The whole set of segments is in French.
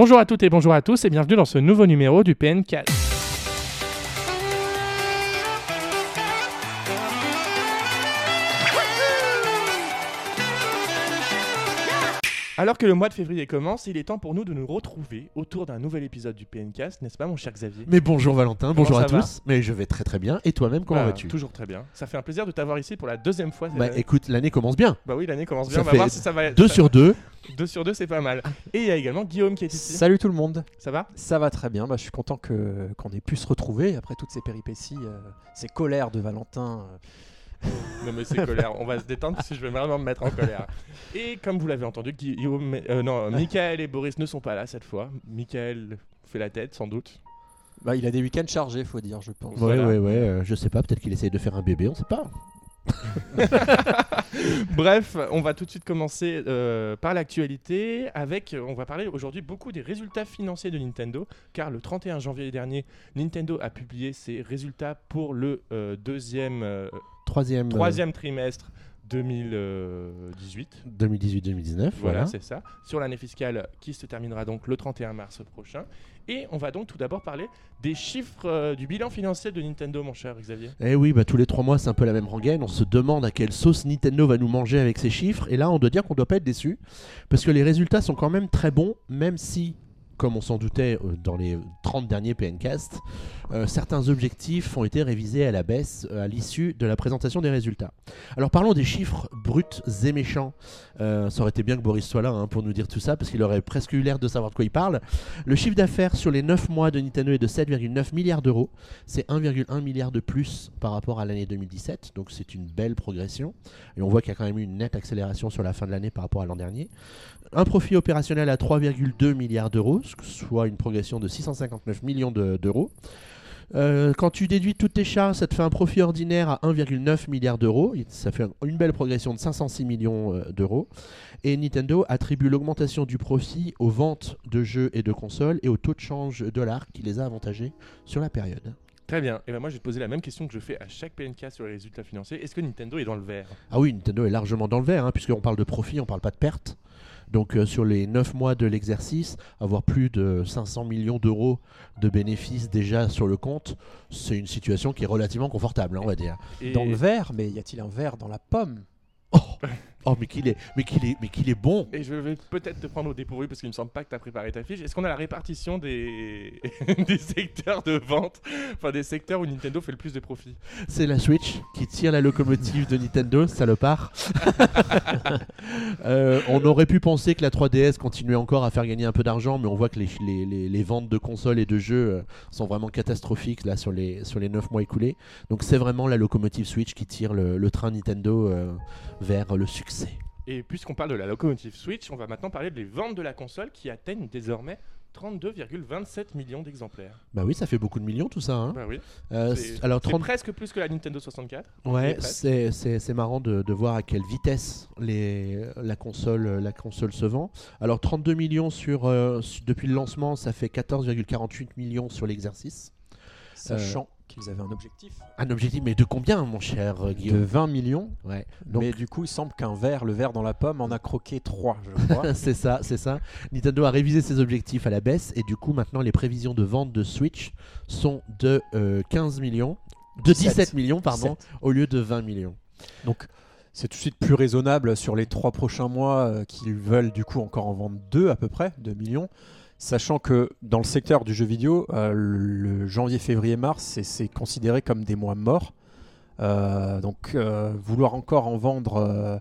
Bonjour à toutes et bonjour à tous et bienvenue dans ce nouveau numéro du PN4. Alors que le mois de février commence, il est temps pour nous de nous retrouver autour d'un nouvel épisode du PNcast, n'est-ce pas mon cher Xavier? Mais bonjour Valentin, Comment bonjour à tous. Mais je vais très très bien. Et toi-même, comment Bah, vas-tu? Toujours très bien. Ça fait un plaisir de t'avoir ici pour la deuxième fois. cette Bah écoute, l'année commence bien. Bah oui, l'année commence bien. Ça On va fait voir si ça va. 2 ça- sur 2. deux sur deux, c'est pas mal. Et il y a également Guillaume qui est ici. Salut tout le monde, Ça va? Ça va très bien. Bah, je suis content que qu'on ait pu se retrouver après toutes ces péripéties, euh, ces colères de Valentin. euh. Non mais c'est colère. On va se détendre parce que je vais vraiment me mettre en colère. Et comme vous l'avez entendu, Guillaume, euh, non, Michael et Boris ne sont pas là cette fois. Michael fait la tête sans doute. Bah, il a des week-ends chargés, faut dire, je pense. Ouais, Voilà. ouais, ouais. euh, je sais pas, peut-être qu'il essaye de faire un bébé, on sait pas. Bref, on va tout de suite commencer euh, par l'actualité avec, on va parler aujourd'hui beaucoup des résultats financiers de Nintendo, car le 31 janvier dernier, Nintendo a publié ses résultats pour le euh, deuxième, euh, Troisième. euh, troisième trimestre 2018. 2018-2019, Voilà, voilà. c'est ça. Sur l'année fiscale qui se terminera donc le 31 mars prochain. Et on va donc tout d'abord parler des chiffres euh, du bilan financier de Nintendo, mon cher Xavier. Eh oui, bah tous les trois mois, c'est un peu la même rengaine. On se demande à quelle sauce Nintendo va nous manger avec ses chiffres. Et là, on doit dire qu'on doit pas être déçu. Parce que les résultats sont quand même très bons, même si, comme on s'en doutait euh, dans les 30 derniers PNcast, euh, certains objectifs ont été révisés à la baisse euh, à l'issue de la présentation des résultats. Alors parlons des chiffres bruts et méchants. Ça aurait été bien que Boris soit là hein, pour nous dire tout ça, parce qu'il aurait presque eu l'air de savoir de quoi il parle. Le chiffre d'affaires sur les 9 mois de Nintendo est de 7,9 milliards d'euros. C'est 1,1 milliard de plus par rapport à l'année 2017, donc c'est une belle progression. Et on voit qu'il y a quand même eu une nette accélération sur la fin de l'année par rapport à l'an dernier. Un profit opérationnel à 3,2 milliards d'euros, soit une progression de 659 millions de- d'euros. Euh, quand tu déduis toutes tes charges, ça te fait un profit ordinaire à 1,9 milliard d'euros. Ça fait une belle progression de 506 millions euh, d'euros. Et Nintendo attribue l'augmentation du profit aux ventes de jeux et de consoles et au taux de change dollar qui les a avantagés sur la période. Très bien. Et ben moi, je vais te poser la même question que je fais à chaque PNK sur les résultats financiers. Est-ce que Nintendo est dans le vert? Ah oui, Nintendo est largement dans le vert, hein, puisqu'on parle de profit, on parle pas de perte. Donc euh, sur les 9 mois de l'exercice, avoir plus de 500 millions d'euros de bénéfices déjà sur le compte, c'est une situation qui est relativement confortable, hein, on va dire. Et- Dans le verre, mais y a-t-il un verre dans la pomme? Oh, oh mais qu'il est, mais qu'il est, mais qu'il est bon. Et je vais peut-être te prendre au dépourvu parce qu'il me semble pas que tu as préparé ta fiche. Est-ce qu'on a la répartition des... des secteurs de vente? Enfin, des secteurs où Nintendo fait le plus de profit C'est la Switch qui tire la locomotive de Nintendo, salopard. Euh, on aurait pu penser que la 3DS continuait encore à faire gagner un peu d'argent, mais on voit que les, les- les- les ventes de consoles et de jeux euh, sont vraiment catastrophiques là sur les, sur les 9 mois écoulés. Donc c'est vraiment la locomotive Switch qui tire le, le train Nintendo euh, vers le succès. Et puisqu'on parle de la locomotive Switch, on va maintenant parler des ventes de la console qui atteignent désormais 32,27 millions d'exemplaires. Bah oui, ça fait beaucoup de millions tout ça. hein. Bah oui. Euh, C'est alors c'est 30... presque plus que la Nintendo 64. Ouais, c'est- c'est c'est marrant de, de voir à quelle vitesse les, la, console, la console se vend. Alors 32 millions sur, euh, depuis le lancement, ça fait 14,48 millions sur l'exercice. Sachant qu'ils avaient un objectif Un objectif, mais de combien, mon cher euh, de Guillaume 20 millions. Ouais, donc Mais du coup, il semble qu'un verre, le verre dans la pomme, en a croqué 3, je crois. c'est ça, c'est ça. Nintendo a révisé ses objectifs à la baisse et du coup, maintenant, les prévisions de vente de Switch sont de euh, 15 millions, de 17. 17 millions, pardon, 17. au lieu de 20 millions. Donc, c'est tout de suite plus raisonnable sur les trois prochains mois euh, qu'ils veulent du coup encore en vendre 2 à peu près, 2 millions. Sachant que dans le secteur du jeu vidéo, euh, le janvier, février, mars, c'est- considéré comme des mois morts. Euh, donc, euh, vouloir encore en vendre euh,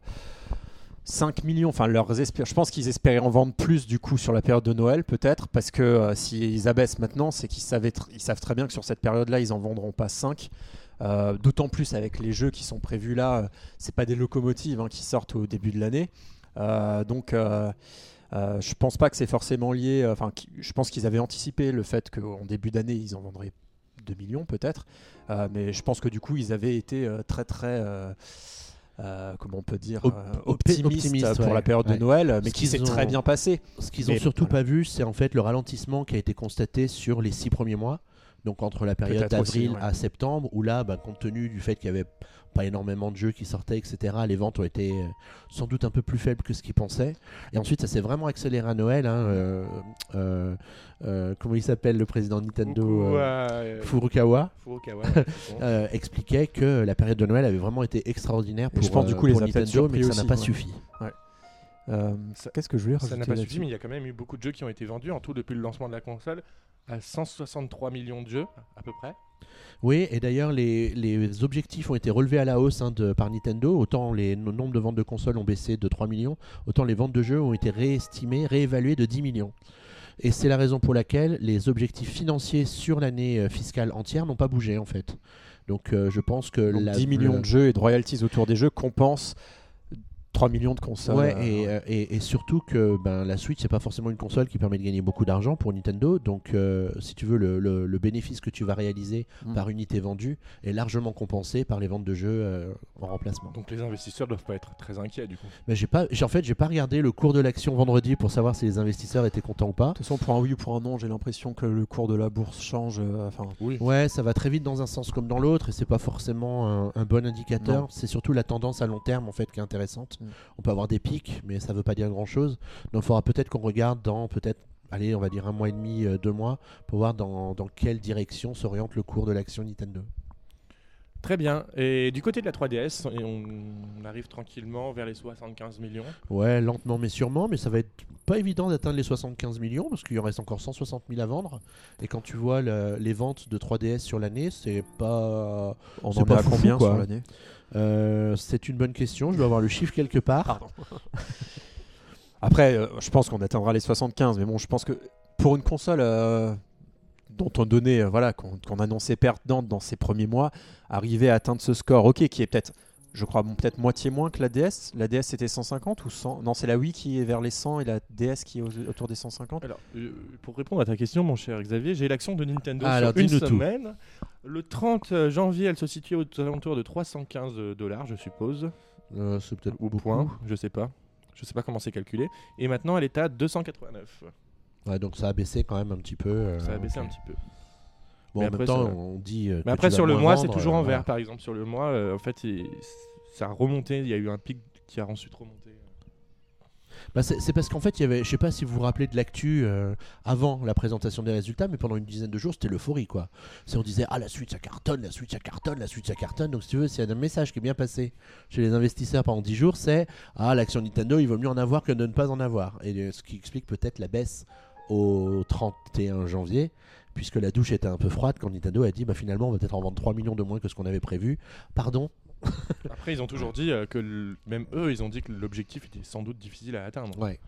5 millions, enfin, je pense qu'ils espéraient en vendre plus du coup sur la période de Noël, peut-être, parce que s'ils abaissent maintenant, c'est qu'ils savent très bien que sur cette période-là, ils en vendront pas 5. Euh, D'autant plus avec les jeux qui sont prévus là, c'est pas des locomotives hein, qui sortent au début de l'année. Donc, euh, je pense pas que c'est forcément lié. euh, Enfin, je pense qu'ils avaient anticipé le fait qu'en début d'année, ils en vendraient 2 millions peut-être. Euh, mais je pense que du coup, ils avaient été euh, très très. euh, comment on peut dire Op- op- optimistes optimistes, pour ouais, la période ouais. de Noël, mais qui s'est très bien passé. Ce qu'ils ont Mais surtout voilà. pas vu, c'est en fait le ralentissement qui a été constaté sur les six premiers mois. Donc entre la période d'avril ouais. à septembre, où là, bah, compte tenu du fait qu'il y avait pas énormément de jeux qui sortaient, etc., les ventes ont été euh, sans doute un peu plus faibles que ce qu'ils pensaient. Et ensuite, ça s'est vraiment accéléré à Noël. hein, euh, euh, comment il s'appelle le président de Nintendo Furukawa bon. euh, expliquait que la période de Noël avait vraiment été extraordinaire pour, je pense, du coup, les pour Nintendo, mais que ça n'a pas ouais. suffi. Euh, Qu'est-ce que je voulais Ça n'a pas suffi, mais il y a quand même eu beaucoup de jeux qui ont été vendus en tout depuis le lancement de la console à 163 millions de jeux à peu près. Oui, et d'ailleurs, les, les objectifs ont été relevés à la hausse hein, de, par Nintendo. Autant les no- nombres de ventes de consoles ont baissé de 3 millions, autant les ventes de jeux ont été réestimées, réévaluées de 10 millions. Et c'est la raison pour laquelle les objectifs financiers sur l'année euh, fiscale entière n'ont pas bougé en fait. Donc euh, je pense que Donc, la, 10 millions le- de jeux et de royalties autour des jeux compensent 3 millions de consoles. Ouais, euh, et, euh, et, et surtout que ben, la Switch, c'est pas forcément une console qui permet de gagner beaucoup d'argent pour Nintendo. Donc, euh, si tu veux, le, le- le bénéfice que tu vas réaliser Mm. par unité vendue est largement compensé par les ventes de jeux euh, en remplacement. Donc les investisseurs doivent pas être très inquiets du coup. Mais j'ai pas, j'ai- en fait, j'ai pas regardé le cours de l'action vendredi pour savoir si les investisseurs étaient contents ou pas. De toute façon, pour un oui ou pour un non, j'ai l'impression que le cours de la bourse change. euh, Enfin, Oui. Ouais, ça va très vite dans un sens comme dans l'autre et c'est pas forcément un, un bon indicateur. Non. C'est surtout la tendance à long terme en fait qui est intéressante. Mm. On peut avoir des pics, mais ça veut pas dire grand chose. Donc il faudra peut-être qu'on regarde dans peut-être, allez, on va dire un mois et demi, euh, deux mois, pour voir dans, dans quelle direction s'oriente le cours de l'action Nintendo. Très bien. Et du côté de la 3DS, et on arrive tranquillement vers les 75 millions. Ouais, lentement mais sûrement, mais ça va être pas évident d'atteindre les 75 millions parce qu'il en reste encore 160 000 à vendre. Et quand tu vois le- les ventes de 3DS sur l'année, c'est pas. on C'est en est pas à combien quoi. sur l'année? Euh, c'est une bonne question. Je dois avoir le chiffre quelque part. Pardon. Après, euh, je pense qu'on atteindra les 75, mais bon, je pense que pour une console euh, dont on donnait, voilà, qu'on qu'on annonçait perdante dans ses premiers mois, arriver à atteindre ce score, ok, qui est peut-être, je crois, bon, peut-être moitié moins que la DS. La DS c'était 150 ou 100 Non, c'est la Wii qui est vers les 100 et la DS qui est au- autour des 150. Alors, euh, pour répondre à ta question, mon cher Xavier, j'ai l'action de Nintendo Ah, alors, sur une tout. semaine. Le 30 janvier, elle se situait aux alentours de 315 dollars, je suppose, Euh, c'est peut-être ou beaucoup. point, je sais pas. Je sais pas comment c'est calculé. Et maintenant, elle est à 289. Ouais, donc ça a baissé quand même un petit peu. euh, Ça a baissé un petit peu. Bon, Mais en après, même temps, ça- on dit. euh, Mais après, sur le mois, c'est toujours euh, en voilà. vert, par exemple. Sur le mois, euh, en fait, ça a remonté. Il y a eu un pic qui a ensuite remonté. Bah, c'est parce qu'en fait, il y avait, je sais pas si vous vous rappelez de l'actu euh, avant la présentation des résultats, mais pendant une dizaine de jours, c'était l'euphorie quoi. C'est on disait ah la suite ça cartonne, la suite ça cartonne, la suite ça cartonne. Donc si tu veux, s'il y a un message qui est bien passé chez les investisseurs pendant 10 jours, c'est ah l'action Nintendo, il vaut mieux en avoir que de ne pas en avoir. Et euh, ce qui explique peut-être la baisse au 31 janvier. Puisque la douche était un peu froide quand Nintendo a dit bah finalement on va peut-être en vendre 3 millions de moins que ce qu'on avait prévu. Pardon Après, ils ont toujours dit euh, que le- même eux, ils ont dit que l'objectif était sans doute difficile à atteindre. Ouais.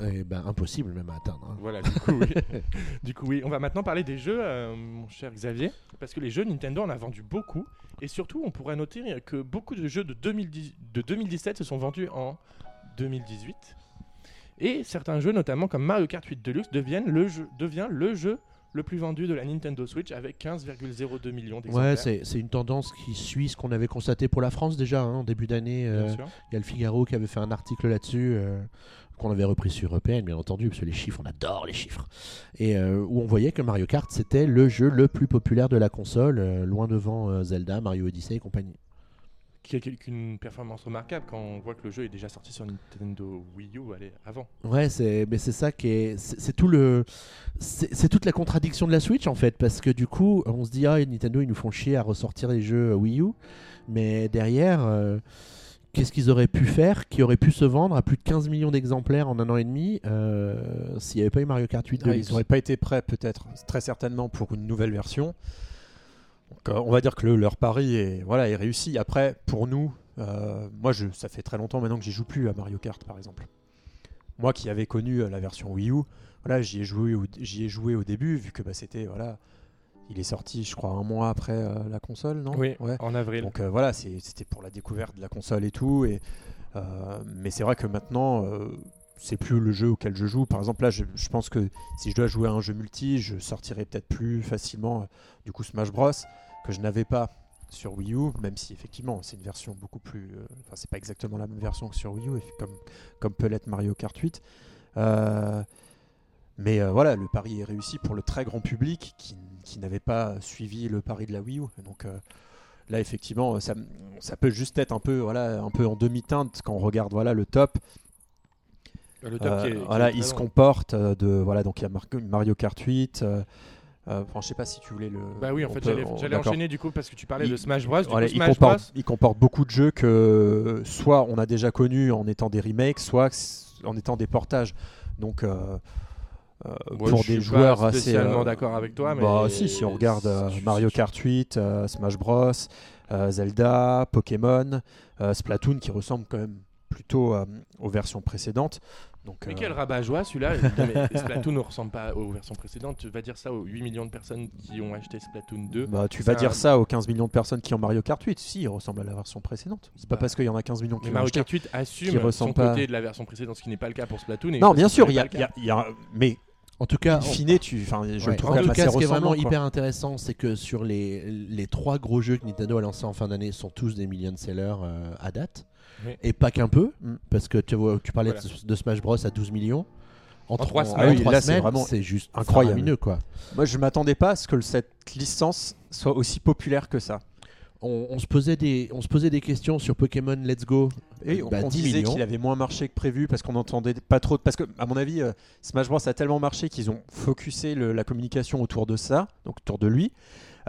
Eh ben impossible même à atteindre. hein. Voilà, du coup, oui. du coup, oui. On va maintenant parler des jeux, euh, mon cher Xavier, parce que les jeux Nintendo en a vendu beaucoup, et surtout, on pourrait noter que beaucoup de jeux de, 2010 de 2017 se sont vendus en 2018, et certains jeux, notamment comme Mario Kart 8 Deluxe, deviennent le jeu, devient le jeu le plus vendu de la Nintendo Switch avec 15,02 millions d'exemplaires. Ouais, c'est une tendance qui suit ce qu'on avait constaté pour la France déjà hein, en début d'année. Euh. Il y a le Figaro qui avait fait un article là-dessus, euh, qu'on avait repris sur EPN, bien entendu, parce que les chiffres, on adore les chiffres. Et euh, où on voyait que Mario Kart, c'était le jeu le plus populaire de la console, loin devant Zelda, Mario Odyssey et compagnie. Qui a quel- qu'une performance remarquable quand on voit que le jeu est déjà sorti sur Nintendo Wii U allez, avant. Ouais, c'est mais c'est ça qui est c'est tout le c'est toute la contradiction de la Switch en fait parce que du coup, on se dit ah Nintendo ils nous font chier à ressortir les jeux Wii U, mais derrière euh, qu'est-ce qu'ils auraient pu faire qui aurait pu se vendre à plus de 15 millions d'exemplaires en un an et demi euh, s'il n'y avait pas eu Mario Kart 8 Ah, ils n'auraient pas été prêts, peut-être, très certainement, pour une nouvelle version. Donc, euh, on va dire que le- leur pari est, voilà, est réussi. Après, pour nous, euh, moi, je, ça fait très longtemps maintenant que j'y joue plus à Mario Kart, par exemple. Moi qui avais connu euh, la version Wii U, voilà, j'y ai, joué au- j'y ai joué au début, vu que bah, c'était. Voilà, il est sorti, je crois, un mois après euh, la console, non? Oui, Ouais. en avril. Donc euh, voilà, c'était pour la découverte de la console et tout. Et, mais c'est vrai que maintenant, c'est plus le jeu auquel je joue. Par exemple, là, je, pense que si je dois jouer à un jeu multi, je sortirais peut-être plus facilement euh, du coup Smash Bros que je n'avais pas sur Wii U, même si effectivement c'est une version beaucoup plus. euh, Enfin, c'est pas exactement la même version que sur Wii U, comme, peut l'être Mario Kart 8. Euh, mais euh, voilà, le pari est réussi pour le très grand public qui, n'avait pas suivi le pari de la Wii U. Donc euh, là, effectivement, ça, ça peut juste être un peu, voilà, un peu en demi-teinte quand on regarde voilà, le top. Le top Euh, qui est- qui voilà, il se comporte euh, de voilà donc il y a Mar- Mario Kart 8. euh, euh, enfin, je sais pas si tu voulais le. Bah oui, en fait, j'allais enchaîner du coup parce que tu parlais Il- de Smash Bros. Du Voilà, coup, il, Bros. comporte, il comporte beaucoup de jeux que euh, soit on a déjà connus en étant des remakes, soit en étant des portages. Donc euh, euh, pour je des suis joueurs pas assez. euh, d'accord avec toi, mais Bah si, si on regarde euh, Mario Kart 8, euh, Smash Bros, euh, Zelda, Pokémon, euh, Splatoon qui ressemble quand même plutôt euh, aux versions précédentes. Donc, Mais euh, quel rabat-joie celui-là Splatoon ne ressemble pas aux versions précédentes. Tu vas dire ça aux 8 millions de personnes qui ont acheté Splatoon 2. Bah, tu vas un- dire ça aux 15 millions de personnes qui ont Mario Kart 8. Si, il ressemble à la version précédente. C'est pas Bah, parce qu'il y en a 15 millions qui Mais l'ont Mario acheté. Kart 8 qui assume ressemble son pas- côté de la version précédente, ce qui n'est pas le cas pour Splatoon. et Non, bien sûr, il y, a- pas y a- y a- mais En tout cas, in fine, tu, enfin, je Ouais. le trouve En tout cas, ce qui est vraiment quoi. hyper intéressant, c'est que sur les, les trois gros jeux que Nintendo a lancés en fin d'année sont tous des million sellers euh, à date. Oui. Et pas qu'un peu, Mm. parce que tu, vois, tu parlais Voilà. de, de Smash Bros à 12 millions. En, trois en- semaines. en Ah oui, c'est semaines, vraiment c'est juste incroyable. quoi. Moi, je m'attendais pas à ce que cette licence soit aussi populaire que ça. On, on se posait des, on se posait des questions sur Pokémon Let's Go. Et on, Bah, on 10 disait qu'il avait moins marché que prévu parce qu'on n'entendait pas trop. Parce que, à mon avis, euh, Smash Bros a tellement marché qu'ils ont focusé le- la communication autour de ça, donc autour de lui.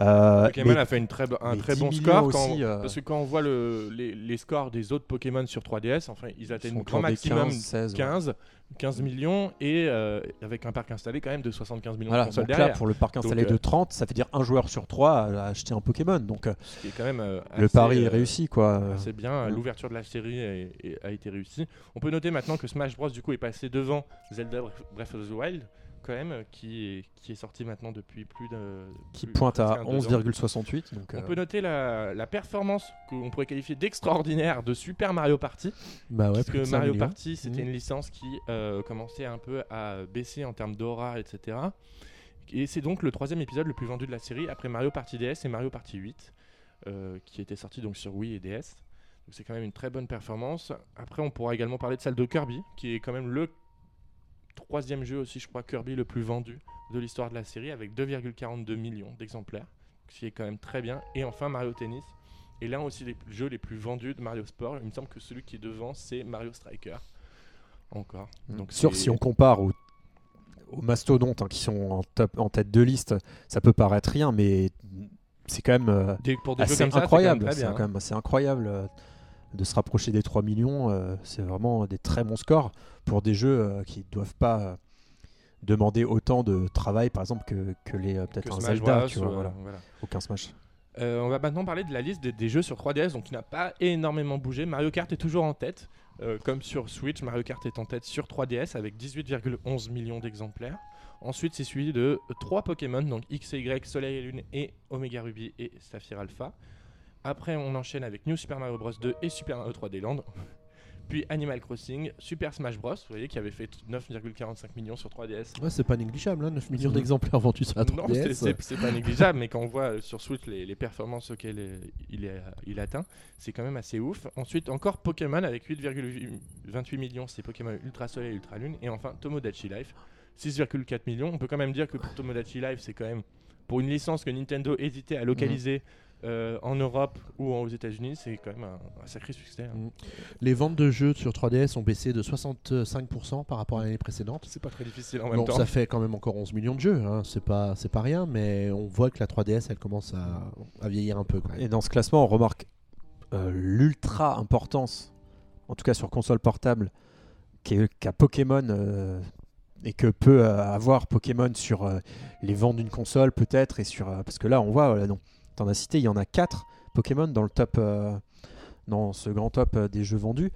Euh, Pokémon mais- a fait une très, bo- un très 10 bon score. aussi, quand- euh, Parce que quand on voit le, les, les scores des autres Pokémon sur 3DS, enfin, ils atteignent grand maximum 15, 16, ouais. 15, 15 millions et euh, avec un parc installé quand même de 75 millions Voilà, de consoles donc là, derrière. pour le parc installé Donc, de 30, ça veut dire un joueur sur trois a acheté un Pokémon. Donc Ce qui est quand même le pari est réussi, quoi. C'est bien, Ouais. l'ouverture de la série est- est- a été réussie. On peut noter maintenant que Smash Bros du coup est passé devant Zelda Breath of the Wild quand même, euh, qui est, qui est sorti maintenant depuis plus de... qui plus- pointe à presque un, deux ans. 11,68. Donc, On euh, peut noter la, la performance qu'on pourrait qualifier d'extraordinaire de Super Mario Party. Bah ouais, parce que de 5 Mario millions. Party, c'était Mhm. une licence qui euh, commençait un peu à baisser en termes d'aura, etc. Et c'est donc le troisième épisode le plus vendu de la série après Mario Party DS et Mario Party 8, euh, qui était sorti donc sur Wii et DS. Donc c'est quand même une très bonne performance. Après, on pourra également parler de celle de Kirby, qui est quand même le troisième jeu aussi, je crois, Kirby le plus vendu de l'histoire de la série, avec 2,42 millions d'exemplaires, ce qui est quand même très bien. Et enfin, Mario Tennis. Et l'un aussi des jeux les plus vendus de Mario Sport. Il me semble que celui qui est devant, c'est Mario Striker. Encore. Donc Sûr, c'est- si on compare aux, aux mastodontes hein, qui sont en, top, en tête de liste, ça peut paraître rien, mais c'est quand même euh, Des- pour des jeux assez comme ça, c'est incroyable. quand C'est quand même assez incroyable euh, de se rapprocher des 3 millions. euh, c'est vraiment des très bons scores pour des jeux euh, qui ne doivent pas euh, demander autant de travail, par exemple, que, que les peut-être un Zelda, tu vois, voilà. Smash. On va maintenant parler de la liste des, des jeux sur 3DS, donc qui n'a pas énormément bougé. Mario Kart est toujours en tête, comme sur Switch. Mario Kart est en tête sur 3DS avec 18,11 millions d'exemplaires. Ensuite, c'est suivi de 3 Pokémon, donc X et Y, Soleil et Lune et Omega Ruby et Saphir Alpha. Après, on enchaîne avec New Super Mario Bros 2 et Super Mario 3D Land. Puis Animal Crossing, Super Smash Bros, vous voyez, qui avait fait 9,45 millions sur 3DS. Ouais, c'est pas négligeable, hein, 9 millions Mhm. d'exemplaires vendus sur la Non, c'est- 3DS. c'est c'est pas négligeable, mais quand on voit euh, sur Switch les, les performances auxquelles euh, il, est, il atteint, c'est quand même assez ouf. Ensuite, encore Pokémon avec 8,28 millions, c'est Pokémon Ultra Soleil et Ultra Lune. Et enfin, Tomodachi Life, 6,4 millions. On peut quand même dire que pour Tomodachi Life, c'est quand même pour une licence que Nintendo hésitait à localiser euh, en Europe ou aux États-Unis, c'est quand même un, un sacré succès. hein. Mm. Les ventes de jeux sur 3DS ont baissé de 65% par rapport à l'année précédente. C'est pas très difficile en même Bon, temps. ça fait quand même encore 11 millions de jeux, hein. c'est pas, c'est pas rien, mais on voit que la 3DS elle commence à, à vieillir un peu quand même. Et dans ce classement, on remarque euh, l'ultra importance, en tout cas sur console portable, qu'est- qu'a Pokémon euh, et que peut euh, avoir Pokémon sur euh, les ventes d'une console peut-être et sur euh, parce que là on voit voilà, non, t'en as cité, il y en a 4 Pokémon dans le top euh, dans ce grand top euh, des jeux vendus.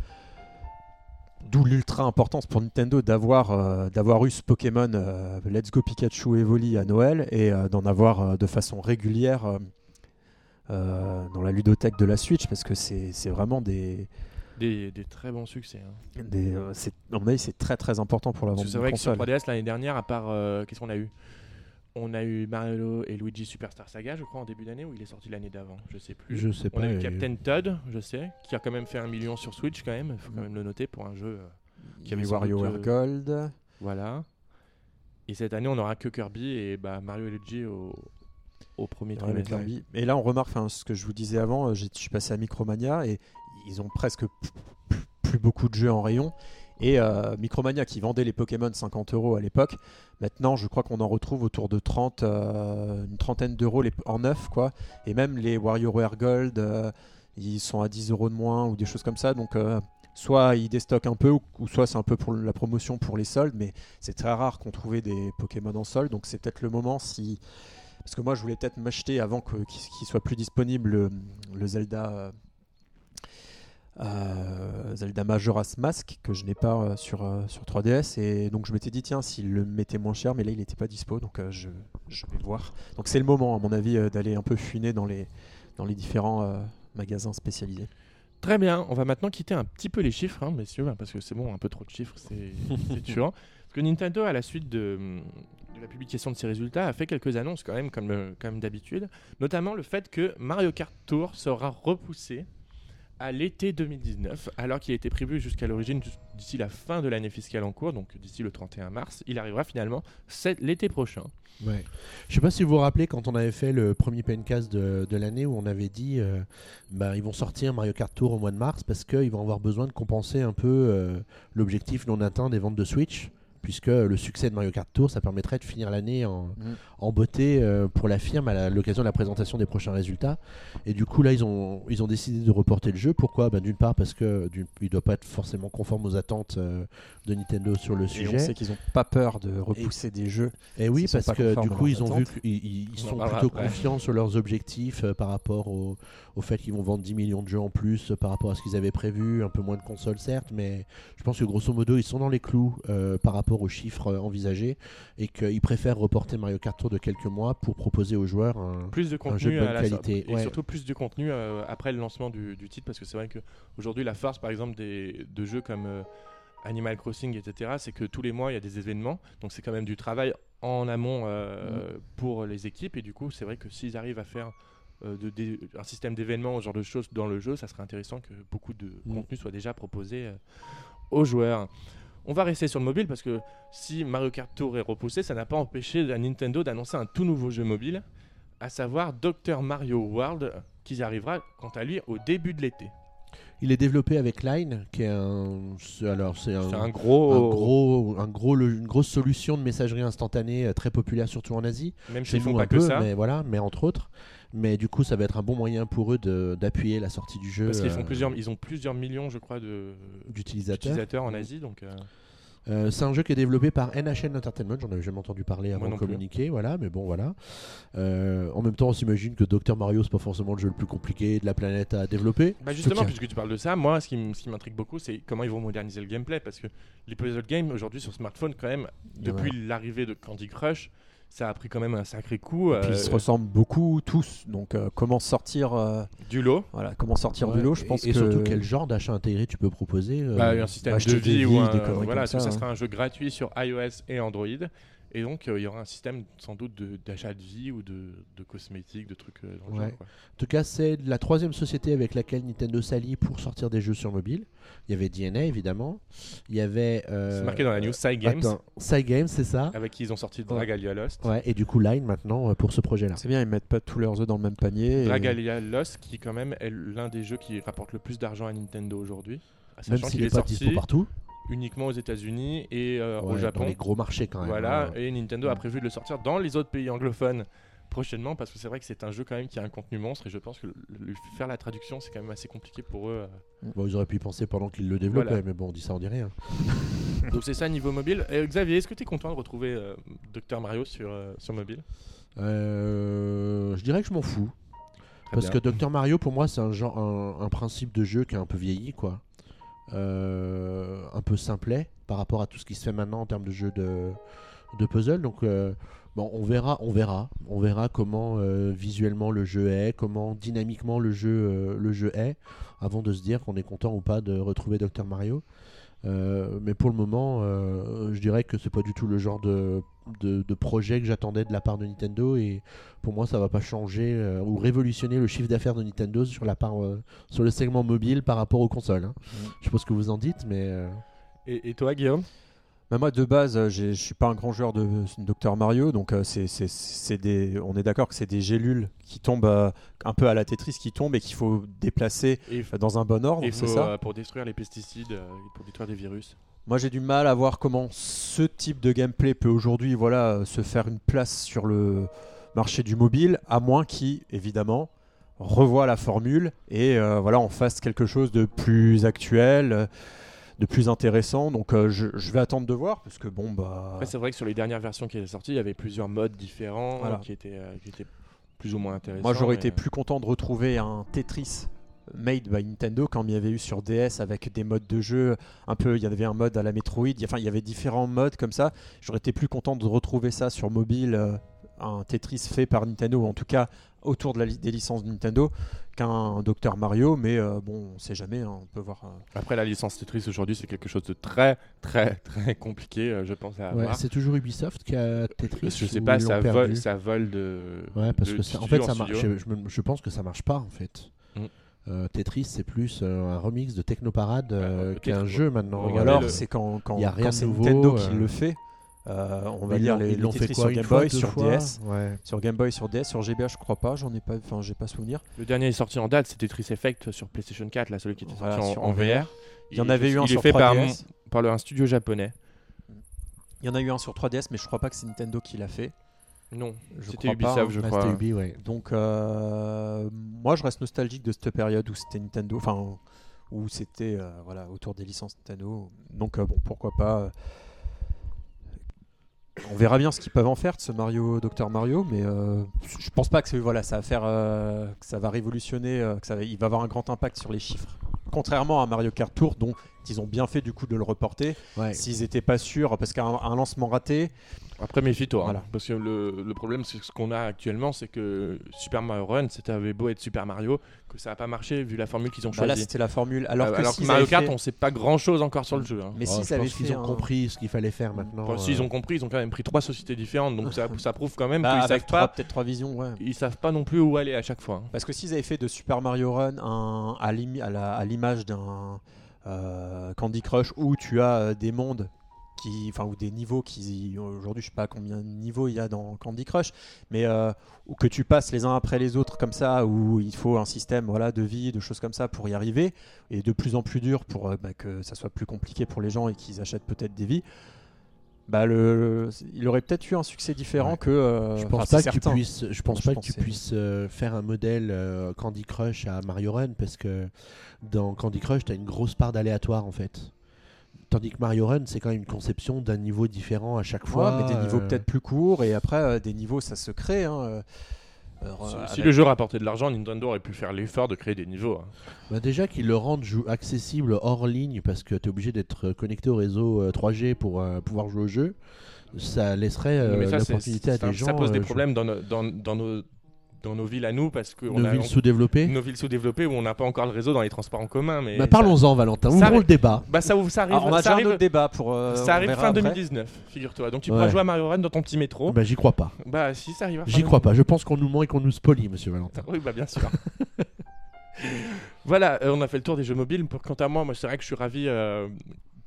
D'où l'ultra importance pour Nintendo d'avoir euh, d'avoir eu ce Pokémon Let's Go Pikachu Evoli à Noël et d'en avoir de façon régulière dans la ludothèque de la Switch parce que c'est vraiment des, Des, des très bons succès. hein. des euh, à mon avis c'est très très important pour la vente C'est vrai que sur console. 3DS l'année dernière, à part euh, qu'est-ce qu'on a eu? On a eu Mario et Luigi Superstar Saga, je crois, en début d'année, ou il est sorti l'année d'avant Je sais plus. Je sais On pas. a eu et- Captain Todd, je sais, qui a quand même fait un million sur Switch quand même. Il faut quand Mhm. même le noter pour un jeu. euh, qui avait doute, WarioWare euh, Gold. voilà. Et cette année, on n'aura que Kirby et bah, Mario et Luigi au, au premier trimestre. Kirby. Et là, on remarque ce que je vous disais avant. euh, Je suis passé à Micromania et ils ont presque plus beaucoup de jeux en rayon. Et euh, Micromania qui vendait les Pokémon 50 euros à l'époque, maintenant je crois qu'on en retrouve autour de 30, euh, une trentaine d'euros en neuf quoi. Et même les WarioWare Gold, euh, ils sont à 10 euros de moins ou des choses comme ça. Donc soit ils déstockent un peu ou, soit c'est un peu pour la promotion pour les soldes, mais c'est très rare qu'on trouvait des Pokémon en solde. Donc c'est peut-être le moment si parce que moi je voulais peut-être m'acheter avant qu'il qu'il soit plus disponible le, le Zelda. Euh, Zelda Majora's Mask que je n'ai pas euh, sur, euh, sur 3DS et donc je m'étais dit tiens s'il le mettait moins cher mais là il n'était pas dispo donc euh, je, je vais voir. Donc c'est le moment à mon avis euh, d'aller un peu fuiner dans les, dans les différents euh, magasins spécialisés. Très bien, on va maintenant quitter un petit peu les chiffres, hein, messieurs, hein, parce que c'est bon, un peu trop de chiffres, c'est tuant. Parce que Nintendo, à la suite de, de la publication de ses résultats, a fait quelques annonces quand même, comme, comme d'habitude, notamment le fait que Mario Kart Tour sera repoussé à l'été 2019, alors qu'il était prévu jusqu'à l'origine d'ici la fin de l'année fiscale en cours, donc d'ici le 31 mars. Il arrivera finalement l'été prochain. Ouais. Je sais pas si vous vous rappelez quand on avait fait le premier pencast de, de l'année où on avait dit euh, bah, ils vont sortir Mario Kart Tour au mois de mars parce qu'ils vont avoir besoin de compenser un peu euh, l'objectif non atteint des ventes de Switch puisque le succès de Mario Kart Tour ça permettrait de finir l'année en, Mm. en beauté euh, pour la firme à l'occasion de la présentation des prochains résultats. Et du coup là ils ont, ils ont décidé de reporter le jeu. Pourquoi? Bah, d'une part parce que d'une- il doit pas être forcément conforme aux attentes euh, de Nintendo sur le et on sujet. sait qu'ils n'ont pas peur de repousser des jeux. Et oui, S'ils sont parce que du coup, ils ont vu qu'ils ils- On sont plutôt confiants sur leurs objectifs euh, par rapport au, au fait qu'ils vont vendre 10 millions de jeux en plus par rapport à ce qu'ils avaient prévu. Un peu moins de consoles, certes, mais je pense que grosso modo, ils sont dans les clous par rapport aux chiffres euh, envisagés et qu'ils préfèrent reporter Mario Kart Tour de quelques mois pour proposer aux joueurs un. plus de jeu contenu de bonne à la qualité, et ouais. surtout plus de contenu euh, après le lancement du, du titre parce que c'est vrai que aujourd'hui la force par exemple des de jeux comme euh, Animal Crossing etc c'est que tous les mois il y a des événements donc c'est quand même du travail en amont euh, pour les équipes et du coup c'est vrai que s'ils arrivent à faire de, un système d'événements ce genre de choses dans le jeu ça serait intéressant que beaucoup de Mm. contenu soit déjà proposé euh, aux joueurs on va rester sur le mobile parce que si Mario Kart Tour est repoussé, ça n'a pas empêché la Nintendo d'annoncer un tout nouveau jeu mobile, à savoir Dr Mario World, qui arrivera quant à lui au début de l'été. Il est développé avec Line, qui est un. c'est- Alors, c'est un, C'est un un gros, un une grosse solution de messagerie instantanée euh, très populaire, surtout en Asie. même chez font nous pas un que peu, ça, mais voilà, mais entre autres. Mais du coup, ça va être un bon moyen pour eux de- d'appuyer la sortie du jeu parce qu'ils euh, font plusieurs, ils ont plusieurs millions, je crois, d'utilisateurs. en Asie, donc. euh, Euh, c'est un jeu qui est développé par NHN Entertainment. J'en avais jamais entendu parler avant de communiquer, voilà. Mais bon, voilà. Euh, en même temps, on s'imagine que Dr Mario, c'est pas forcément le jeu le plus compliqué de la planète à développer. Bah justement, puisque tu parles de ça, moi, ce qui m- ce qui m'intrigue beaucoup, c'est comment ils vont moderniser le gameplay, parce que les puzzle games aujourd'hui sur smartphone, quand même, depuis l'arrivée de Candy Crush, ça a pris quand même un sacré coup. Et puis euh, ils se ressemblent beaucoup tous donc euh, comment sortir euh, du lot. voilà comment sortir Ouais, du lot je et- pense et, que surtout, quel genre d'achat intégré tu peux proposer euh, Bah, un système de vie ou un, voilà, comme ça, ça, ça hein. sera un jeu gratuit sur iOS et Android. Et donc euh, il y aura un système sans doute d'achat de, vie ou de, de cosmétiques, de trucs euh, dans le Ouais. genre, quoi. En tout cas, c'est la troisième société avec laquelle Nintendo s'allie pour sortir des jeux sur mobile. Il y avait DNA, évidemment. Il y avait. euh, C'est marqué dans la news Cygames, Attends, Cygames, c'est ça avec qui ils ont sorti Dragalia Lost. Ouais, et du coup, Line maintenant pour ce projet-là. c'est bien ils mettent pas tous leurs œufs dans le même panier et- Dragalia Lost qui quand même est l'un des jeux qui rapporte le plus d'argent à Nintendo aujourd'hui. Même Sachant s'il qu'il n'est est pas sorti dispo partout. Uniquement aux États-Unis et euh, Ouais, au Dans Japon. les gros marchés quand même. Voilà, hein. et Nintendo a prévu de le sortir dans les autres pays anglophones prochainement parce que c'est vrai que c'est un jeu quand même qui a un contenu monstre et je pense que le- faire la traduction c'est quand même assez compliqué pour eux. euh. Bon, ils auraient pu y penser pendant qu'ils le développaient, Voilà. mais bon, on dit ça, on dit rien. Donc c'est ça niveau mobile. Et Xavier, est-ce que tu es content de retrouver euh, Dr Mario sur, euh, sur mobile? Euh, je dirais que je m'en fous. Très Parce bien. que Dr Mario, pour moi, c'est un, genre, un, un principe de jeu qui est un peu vieilli, quoi. Euh, un peu simplet par rapport à tout ce qui se fait maintenant en termes de jeu de, puzzle. Donc, euh, on verra, on verra, on verra comment euh, visuellement le jeu est, comment dynamiquement le jeu, le jeu est, avant de se dire qu'on est content ou pas de retrouver Dr Mario. Mais pour le moment, je dirais que c'est pas du tout le genre de, de, de projet que j'attendais de la part de Nintendo et pour moi ça va pas changer euh, ou révolutionner le chiffre d'affaires de Nintendo sur la part euh, sur le segment mobile par rapport aux consoles. hein. Mm. Je sais pas ce que vous en dites, mais euh, Et, et toi Guillaume? Bah, moi de base, je suis pas un grand joueur de Dr Mario, donc euh, c'est c'est- c'est des, on est d'accord que c'est des gélules qui tombent euh, un peu à la Tetris, qui tombent et qu'il faut déplacer Et dans un bon ordre, c'est ça? euh, pour détruire les pesticides, euh, et pour détruire des virus. Moi, j'ai du mal à voir comment ce type de gameplay peut aujourd'hui voilà, se faire une place sur le marché du mobile, à moins qu'il, évidemment, revoie la formule et euh, voilà, on fasse quelque chose de plus actuel, euh, de plus intéressant. Donc, euh, je, je vais attendre de voir parce que bon, bah. C'est vrai que sur les dernières versions qui étaient sorties, il y avait plusieurs modes différents Voilà. qui, étaient, euh, qui étaient plus ou moins intéressants. Moi, j'aurais mais- été plus content de retrouver un Tetris made by Nintendo comme il y avait eu sur DS avec des modes de jeu un peu. Il y avait un mode à la Metroid. Enfin, il y avait différents modes comme ça. J'aurais été plus content de retrouver ça sur mobile, euh, un Tetris fait par Nintendo ou en tout cas autour de la li- des licences de Nintendo qu'un Dr Mario. Mais euh, bon, on sait jamais. hein, on peut voir. euh, Après, la licence Tetris aujourd'hui, c'est quelque chose de très, très, très compliqué, euh, je pense, à Ouais, c'est toujours Ubisoft qui a Tetris. je sais pas, ça vole, ça vole de. Ouais, parce de que ça- en fait, ça marche. je pense que ça marche pas en fait. Mm. Euh, Tetris, c'est plus euh, un remix de Technoparade euh, Bah, qu'un jeu maintenant. Regardez alors, le- c'est quand, quand, y a rien quand nouveau, Nintendo qui le fait. euh, on va Ils dire l'ont- les, ils l'ont les fait Tetris quoi sur Game Boy, sur fois? DS. Ouais. Sur Game Boy, sur DS, sur GBA, je crois pas. J'en ai pas, enfin, j'ai pas souvenir. Le dernier est sorti en date, c'est Tetris Effect sur PlayStation 4, là, celui qui était sorti en, sur- en en VR. Il y en avait eu un il est sur fait par, 3DS. par le- un studio japonais. Il y en a eu un sur 3DS, mais je crois pas que c'est Nintendo qui l'a fait. Non, Je c'était crois pas, Ubisoft, hein. je crois. c'était Ubi, ouais. Donc, euh, moi, je reste nostalgique de cette période où c'était Nintendo, enfin, où c'était euh, voilà autour des licences Nintendo. Donc, euh, bon, pourquoi pas. On verra bien ce qu'ils peuvent en faire de ce Mario, Dr Mario, mais euh, je pense pas que voilà, ça va faire, euh, que ça va révolutionner, euh, que ça va, il va avoir un grand impact sur les chiffres. Contrairement à Mario Kart Tour, dont ils ont bien fait du coup de le reporter. Ouais. S'ils étaient pas sûrs, parce qu'un un lancement raté, Après, méfie-toi. hein, parce que le, le problème, c'est ce qu'on a actuellement, c'est que Super Mario Run, c'était avait beau être Super Mario, que ça n'a pas marché vu la formule qu'ils ont bah là choisie. c'était la formule. Alors Euh, que, alors que s'ils Mario Kart, fait- on sait pas grand chose encore sur le jeu. hein. Mais Oh, s'ils je avaient pense qu'ils fait ont un- compris ce qu'il fallait faire maintenant. Enfin, S'ils euh, ont compris, ils ont quand même pris trois sociétés différentes, donc ça, ça prouve quand même Bah, qu'ils avec savent trois- pas. peut-être trois visions, ouais. Ils savent pas non plus où aller à chaque fois. hein. Parce que s'ils avaient fait de Super Mario Run un, à l'image d'un Candy Crush où tu as euh, des mondes qui, enfin, ou des niveaux qui, aujourd'hui, je sais pas combien de niveaux il y a dans Candy Crush, mais euh, que tu passes les uns après les autres comme ça, où il faut un système, voilà, de vie, de choses comme ça pour y arriver, et de plus en plus dur pour euh, bah, que ça soit plus compliqué pour les gens et qu'ils achètent peut-être des vies. Bah le, il aurait peut-être eu un succès différent Ouais. que. euh, Je pense pas que tu puisses, je pense pas que tu puisses euh, faire un modèle euh, Candy Crush à Mario Run parce que dans Candy Crush, tu as une grosse part d'aléatoire en fait. Tandis que Mario Run, c'est quand même une conception d'un niveau différent à chaque Ouais, fois. mais des niveaux euh, peut-être plus courts et après des niveaux ça se crée. hein, alors, Si, euh, si le jeu rapportait de l'argent, Nintendo aurait pu faire l'effort de créer des niveaux. hein. bah déjà qu'ils le rendent accessible hors ligne parce que tu es obligé d'être euh, connecté au réseau euh, 3G pour euh, pouvoir jouer au jeu, ça laisserait euh, l'opportunité à des gens. ça pose des problèmes dans, dans, dans nos, dans nos villes à nous parce que on Nos a- villes sous-développées. nos villes sous-développées où on n'a pas encore le réseau dans les transports en commun. Mais Bah, Parlons-en, Valentin. ça Ouvrons arrive- le débat. Bah ça, ça arrive, Alors, on a ça déjà un arrive, autre débat pour. euh, ça arrive fin après. 2019, figure-toi. Donc tu Ouais. pourras jouer à Mario Run dans ton petit métro. Bah, j'y crois pas. Bah si, ça arrive. J'y crois pas. Je pense qu'on nous ment et qu'on nous spolie, monsieur Valentin. Oui, bah bien sûr. voilà, euh, on a fait le tour des jeux mobiles. Pour, quant à moi, moi c'est vrai que je suis ravi euh,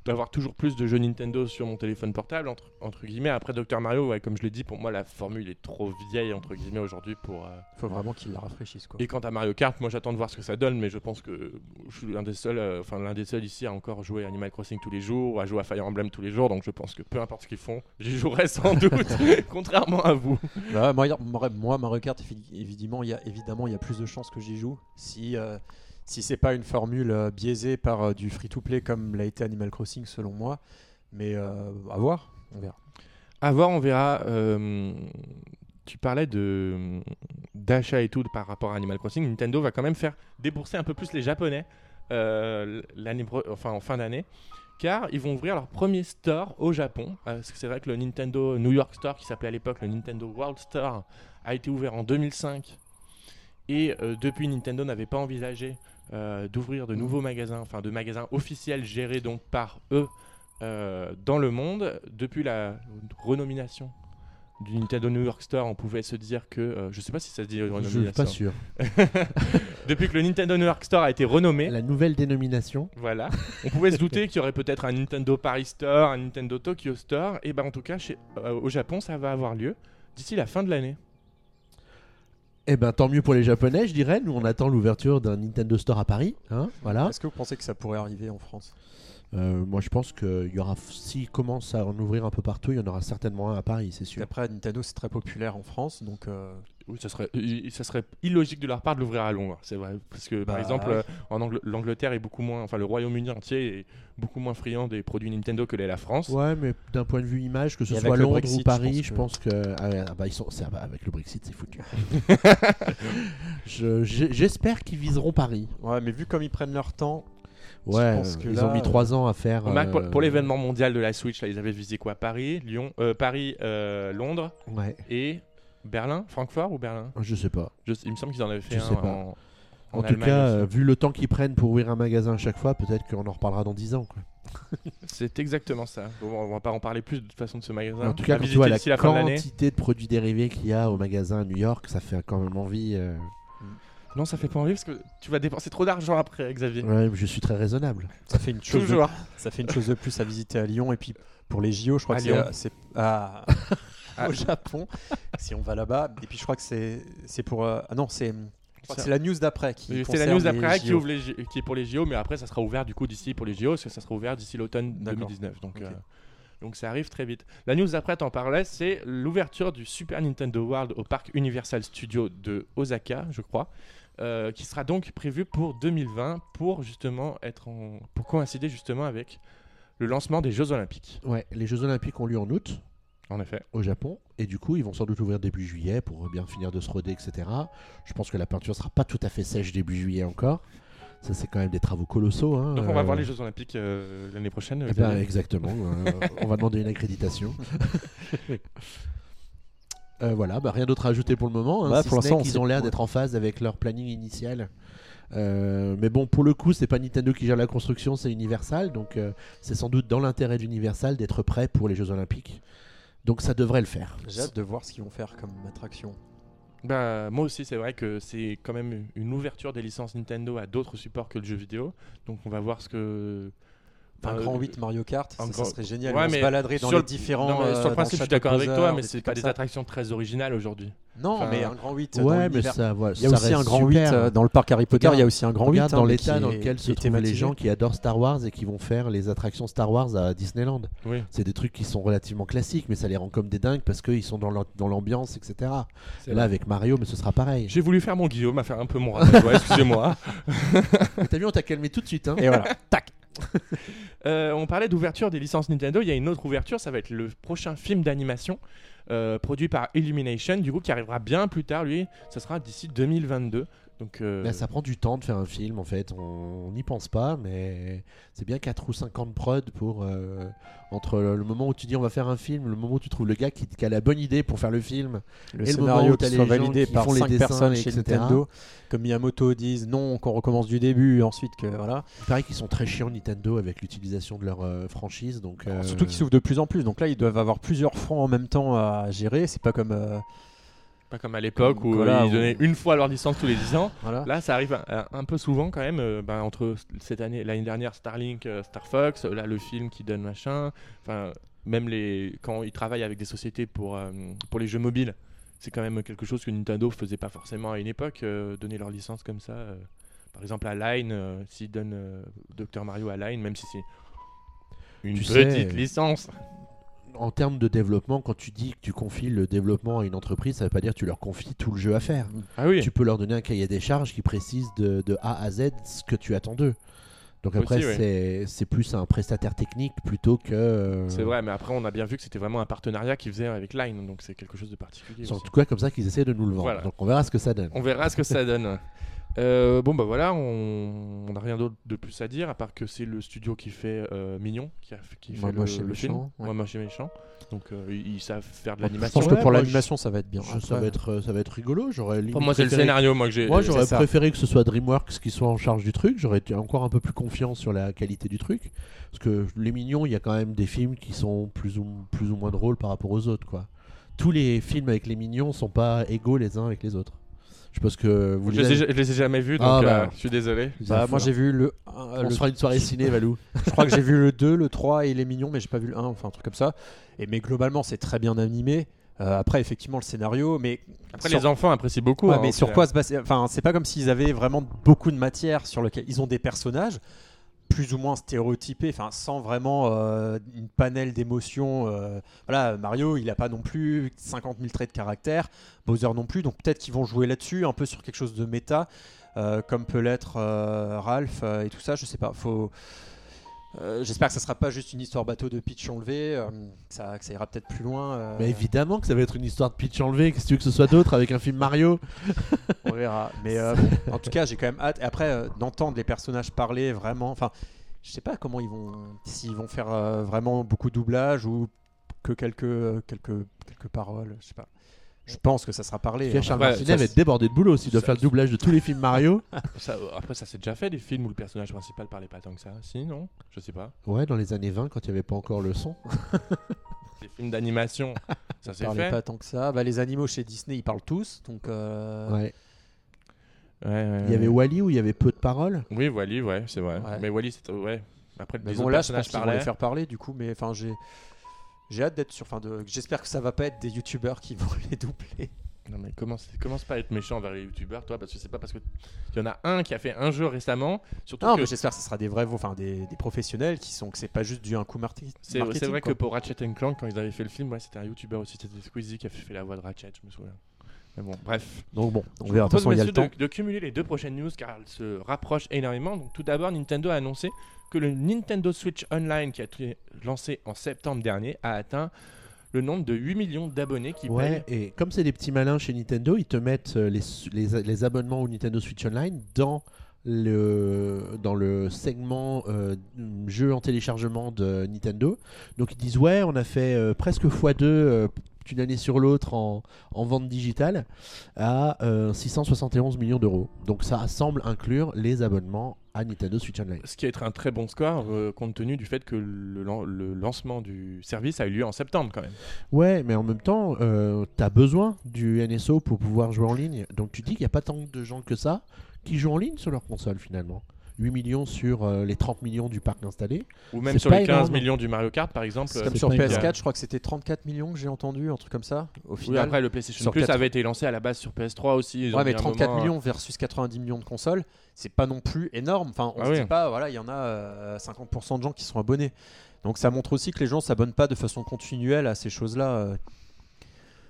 d'avoir toujours plus de jeux Nintendo sur mon téléphone portable, entre, entre guillemets. Après Dr Mario, ouais, comme je l'ai dit, pour moi la formule est trop vieille, entre guillemets, aujourd'hui pour... euh, Faut vraiment qu'ils la rafraîchissent quoi. Et quant à Mario Kart, moi j'attends de voir ce que ça donne, mais je pense que je suis l'un des seuls, euh, enfin l'un des seuls ici à encore jouer à Animal Crossing tous les jours, à jouer à Fire Emblem tous les jours, donc je pense que peu importe ce qu'ils font, j'y jouerai sans doute, contrairement à vous. Bah, moi, Mario Kart, évi- évidemment, il y a évidemment il y a plus de chances que j'y joue si euh, si c'est pas une formule euh, biaisée par euh, du free-to-play comme l'a été Animal Crossing selon moi. Mais euh, à voir, on verra. À voir, on verra. tu parlais de d'achat et tout par rapport à Animal Crossing. Nintendo va quand même faire débourser un peu plus les Japonais en fin d'année, car ils vont ouvrir leur premier store au Japon. C'est vrai que le Nintendo New York Store, qui s'appelait à l'époque le Nintendo World Store, a été ouvert en 2005. Et depuis, Nintendo n'avait pas envisagé euh, d'ouvrir de nouveaux magasins, enfin de magasins officiels gérés donc par eux euh, dans le monde. Depuis la renomination du Nintendo New York Store, on pouvait se dire que, euh, je sais pas si ça se dit Je suis renomination. pas sûr. Depuis que le Nintendo New York Store a été renommé, La nouvelle dénomination. voilà, on pouvait se douter qu'il y aurait peut-être un Nintendo Paris Store, un Nintendo Tokyo Store, et ben en tout cas chez, euh, au Japon ça va avoir lieu d'ici la fin de l'année. Eh ben, tant mieux pour les Japonais, je dirais. Nous, on attend l'ouverture d'un Nintendo Store à Paris. Hein voilà. Est-ce que vous pensez que ça pourrait arriver en France? Euh, moi, je pense qu'il y aura, s'ils commencent à en ouvrir un peu partout, il y en aura certainement un à Paris, c'est sûr. Après, Nintendo, c'est très populaire en France, donc euh, Oui, ça serait, i- ça serait illogique de leur part de l'ouvrir à Londres, c'est vrai. Parce que par Bah, exemple, ouais. euh, en Angl- l'Angleterre est beaucoup moins, enfin le Royaume-Uni entier est beaucoup moins friand des produits Nintendo que l'est la France. Ouais, mais d'un point de vue image, que ce Et soit Londres Brexit, ou je Paris, je pense que, ah ouais, ah bah, ils sont, c'est- ah bah, avec le Brexit, c'est foutu. Je- J'espère qu'ils viseront Paris. ouais, mais vu comme ils prennent leur temps, Ouais, pense que ils là, ont mis trois ans à faire. Pour, euh, pour l'événement mondial de la Switch, là, ils avaient visé quoi Paris, Lyon, euh, Paris, euh, Londres Ouais, et Berlin, Francfort ou Berlin? Je sais pas. Je- Il me semble qu'ils en avaient fait Je un sais pas. en, En, en tout Allemagne cas, aussi. euh, vu le temps qu'ils prennent pour ouvrir un magasin à chaque fois, peut-être qu'on en reparlera dans 10 ans. c'est exactement ça. Bon, on va pas en parler plus de toute façon de ce magasin. en tout cas, quand tu vois la de quantité de produits dérivés qu'il y a au magasin à New York, ça fait quand même envie. euh, Non, ça fait pas envie parce que tu vas dépenser trop d'argent après, Xavier. Ouais, je suis très raisonnable. ça fait une chose, de, Toujours. ça fait une chose de plus à visiter à Lyon. Et puis pour les JO, je crois À que c'est- à- Ah. au Japon. si on va là-bas, et puis je crois que c'est c'est pour euh, ah non c'est c'est la news d'après qui C'est la news d'après qui, ouvre les qui est pour les JO, mais après ça sera ouvert du coup d'ici pour les JO, parce que ça sera ouvert d'ici l'automne D'accord. 2019. Donc, euh, donc ça arrive très vite. La news d'après, t'en parlais, c'est l'ouverture du Super Nintendo World au parc Universal Studios de Osaka, je crois, euh, qui sera donc prévu pour 2020 pour justement être en... pour coïncider justement avec le lancement des Jeux Olympiques. Ouais, les Jeux Olympiques ont lieu en août En effet. au Japon, et du coup, ils vont sans doute ouvrir début juillet pour bien finir de se roder, etc. Je pense que la peinture sera pas tout à fait sèche début juillet encore. Ça, c'est quand même des travaux colossaux. hein, Donc on va euh, voir les Jeux Olympiques euh, l'année prochaine. Eh ben, exactement. euh, on va demander une accréditation. Euh, voilà, bah, rien d'autre à ajouter pour le moment. hein, Bah, si pour l'instant, sait- ont l'air d'être en phase avec leur planning initial. Euh, mais bon, pour le coup, c'est pas Nintendo qui gère la construction, c'est Universal. Donc, euh, c'est sans doute dans l'intérêt d'Universal d'être prêt pour les Jeux Olympiques. Donc, ça devrait le faire. J'ai hâte de voir ce qu'ils vont faire comme attraction. Bah, moi aussi, c'est vrai que c'est quand même une ouverture des licences Nintendo à d'autres supports que le jeu vidéo. Donc on va voir ce que. Un Enfin, grand euh, 8 Mario Kart, ça, grand- ça serait génial. Ouais, on se mais baladerait dans sur les le- différents. Non, mais euh, sur dans le principe, je suis d'accord avec toi, mais c'est pas des ça. attractions très originales aujourd'hui. Non, Enfin, mais un grand 8 dans Ouais, mais l'univers. ça, voilà, Il y a ça aussi un grand 8 super. euh, dans le parc Harry Potter. Regarde- il y a aussi un grand 8 Regarde hein, dans mais l'état dans lequel se trouvent les gens qui adorent Star Wars et qui vont faire les attractions Star Wars à Disneyland. Oui. C'est des trucs qui sont relativement classiques, mais ça les rend comme des dingues parce qu'ils sont dans l'am- dans l'ambiance, etc. Là, vrai. avec Mario, mais ce sera pareil. J'ai voulu faire mon Guillaume, à faire un peu mon excusez-moi. Mais T'as vu, on t'a calmé tout de suite. Hein Et voilà. Tac. Euh, on parlait d'ouverture des licences Nintendo. Il y a une autre ouverture, ça va être le prochain film d'animation euh, produit par Illumination, du coup, qui arrivera bien plus tard. Lui, ça sera d'ici 2022. Donc, euh, Bah, ça prend du temps de faire un film, en fait. On n'y pense pas, mais c'est bien 4 ou 5 ans de prod pour. euh, entre le moment où tu dis on va faire un film, le moment où tu trouves le gars qui, qui a la bonne idée pour faire le film. Le Et le moment scénario où t'as qui soit les gens validé qui par font les 5 dessins, personnes chez etc. Nintendo, comme Miyamoto disent non, qu'on recommence du début, ensuite que voilà. Il paraît qu'ils sont très chiants Nintendo avec l'utilisation de leur euh, franchise. Donc, euh, Surtout qu'ils s'ouvrent de plus en plus, donc là ils doivent avoir plusieurs fronts en même temps à gérer. C'est pas comme euh, pas comme à l'époque où Voilà, ils où- donnaient une fois leur licence tous les 10 ans. voilà. Là, ça arrive un, un peu souvent quand même. euh, ben, entre cette année, l'année dernière, Starlink, euh, Star Fox, euh, là le film qui donne machin. Enfin, même les quand ils travaillent avec des sociétés pour euh, pour les jeux mobiles, c'est quand même quelque chose que Nintendo faisait pas forcément à une époque, euh, donner leur licence comme ça. euh. par exemple, à Line, euh, s'ils donnent euh, Dr Mario à Line, même si c'est une Tu petite sais, licence. En termes de développement, quand tu dis que tu confies le développement à une entreprise, ça veut pas dire que tu leur confies tout le jeu à faire. Ah oui. Tu peux leur donner un cahier des charges qui précise de, de A à Z ce que tu attends d'eux. Donc après, ouais. c'est- plus un prestataire technique plutôt que. euh, C'est vrai, mais après on a bien vu que c'était vraiment un partenariat qu'ils faisaient avec Line, donc c'est quelque chose de particulier. C'est en tout cas comme ça qu'ils essaient de nous le vendre. Voilà. Donc on verra ce que ça donne. On verra ce que ça donne. Euh, bon bah voilà, on n'a rien d'autre de plus à dire à part que c'est le studio qui fait euh, Mignon, qui, a, qui fait Moi, le, Méchant, film. ouais. Moi méchant. Donc euh, ils, ils savent faire de Je l'animation. pense Ouais, que pour l'animation ça va être bien. Je- ça, va être, ça va être rigolo. J'aurais moi c'est le préféré- scénario moi que j'ai. Moi j'aurais ça. préféré que ce soit DreamWorks qui soit en charge du truc. J'aurais été encore un peu plus confiant sur la qualité du truc. Parce que les mignons, il y a quand même des films qui sont plus ou, plus ou moins drôles par rapport aux autres. quoi. Tous les films avec les mignons sont pas égaux les uns avec les autres. Je pense que vous Je les les, ai, avez- je les ai jamais vus donc Ah, bah. euh, je suis désolé. bah, avez moi j'ai vu le. un, On le- se fera une soirée ciné, Valou. Je crois que j'ai vu le 2, le 3 et les mignons, mais j'ai pas vu le 1, enfin un truc comme ça. Et mais globalement, c'est très bien animé. Euh, après, effectivement, le scénario, mais Après sur- les enfants apprécient beaucoup. Ouais, hein, mais sur quoi se baser Enfin, c'est pas comme s'ils avaient vraiment beaucoup de matière sur lequel ils ont des personnages plus ou moins stéréotypé, enfin sans vraiment euh, une panel d'émotions. euh, voilà, Mario, il a pas non plus 50 000 traits de caractère, Bowser non plus, donc peut-être qu'ils vont jouer là-dessus, un peu sur quelque chose de méta, euh, comme peut l'être Ralph et tout ça. Je sais pas. Euh, J'espère que ça sera pas juste une histoire bateau de pitch enlevé, euh, que, ça, que ça ira peut-être plus loin. euh, Mais évidemment que ça va être une histoire de pitch enlevé. Qu'est-ce que tu veux que ce soit d'autre avec un film Mario? On verra. Mais euh, bon, en tout cas, j'ai quand même hâte. Et après, euh, d'entendre les personnages parler vraiment. Enfin, je sais pas comment ils vont. S'ils vont faire euh, vraiment beaucoup de doublage ou que quelques, euh, quelques, quelques paroles. Je sais pas. Je pense que ça sera parlé. Pierre hein. Charles Ouais, Martinet va être débordé de boulot s'il doit faire le doublage de tous les films Mario. Ça, après, ça s'est déjà fait des films où le personnage principal parlait pas tant que ça. Si, non Je sais pas. Ouais, dans les années 20, quand il n'y avait pas encore le son. Des films d'animation, ça s'est fait. pas tant que ça. Bah, les animaux chez Disney, ils parlent tous. Donc. euh, Ouais. Ouais, ouais, Il y avait. Wally où il y avait peu de paroles. Oui, Wally, ouais, c'est vrai. Ouais. Mais Wally, c'était. Ouais. Après, Mais bon, là, je pense qu'ils vont parlaient. les faire parler du coup. Mais enfin, j'ai. J'ai hâte d'être sur. Enfin, de... j'espère que ça va pas être des youtubeurs qui vont les doubler. Non mais commence, commence pas à être méchant vers les youtubeurs toi? Parce que c'est pas parce que il y en a un qui a fait un jeu récemment surtout Non, que mais j'espère que ce sera des vrais, enfin des, des professionnels qui sont que c'est pas juste du un coup marti- c'est vrai quoi. que pour Ratchet Clank quand ils avaient fait le film ouais, c'était un youtubeur aussi c'était Squeezie qui a fait la voix de Ratchet je me souviens mais bon bref Donc bon, on verra. De toute façon, il y a le temps. de, de cumuler les deux prochaines news car elles se rapprochent énormément donc tout d'abord Nintendo a annoncé que le Nintendo Switch Online qui a été lancé en septembre dernier a atteint le nombre de 8 millions d'abonnés qui Ouais, payent et comme c'est des petits malins chez Nintendo, ils te mettent euh, les, les, les abonnements au Nintendo Switch Online dans le, dans le segment euh, jeu en téléchargement de Nintendo. Donc ils disent ouais, on a fait euh, presque x2 euh, d'une année sur l'autre en, en vente digitale à euh, 671 millions d'euros. Donc ça semble inclure les abonnements à Nintendo Switch Online. ce qui est un très bon score euh, compte tenu du fait que le, lan- le lancement du service a eu lieu en septembre quand même Ouais, mais en même temps, euh, t'as besoin du NSO pour pouvoir jouer en ligne. Donc tu dis qu'il n'y a pas tant de gens que ça qui jouent en ligne sur leur console finalement. 8 millions sur euh, les 30 millions du parc installé. Ou même sur les 15 énorme. millions du Mario Kart par exemple. C'est euh, comme sur pas PS4, énorme. je crois que c'était 34 millions que j'ai entendu, un truc comme ça. Au Oui, final. après le PlayStation sur Plus quatre- avait été lancé à la base sur PS3 aussi. ils ouais, mais un 34 moment, millions versus 90 millions de consoles, c'est pas non plus énorme. Enfin, on Ah se oui. dit pas, voilà, il y en a euh, 50% de gens qui sont abonnés. Donc ça montre aussi que les gens s'abonnent pas de façon continuelle à ces choses-là.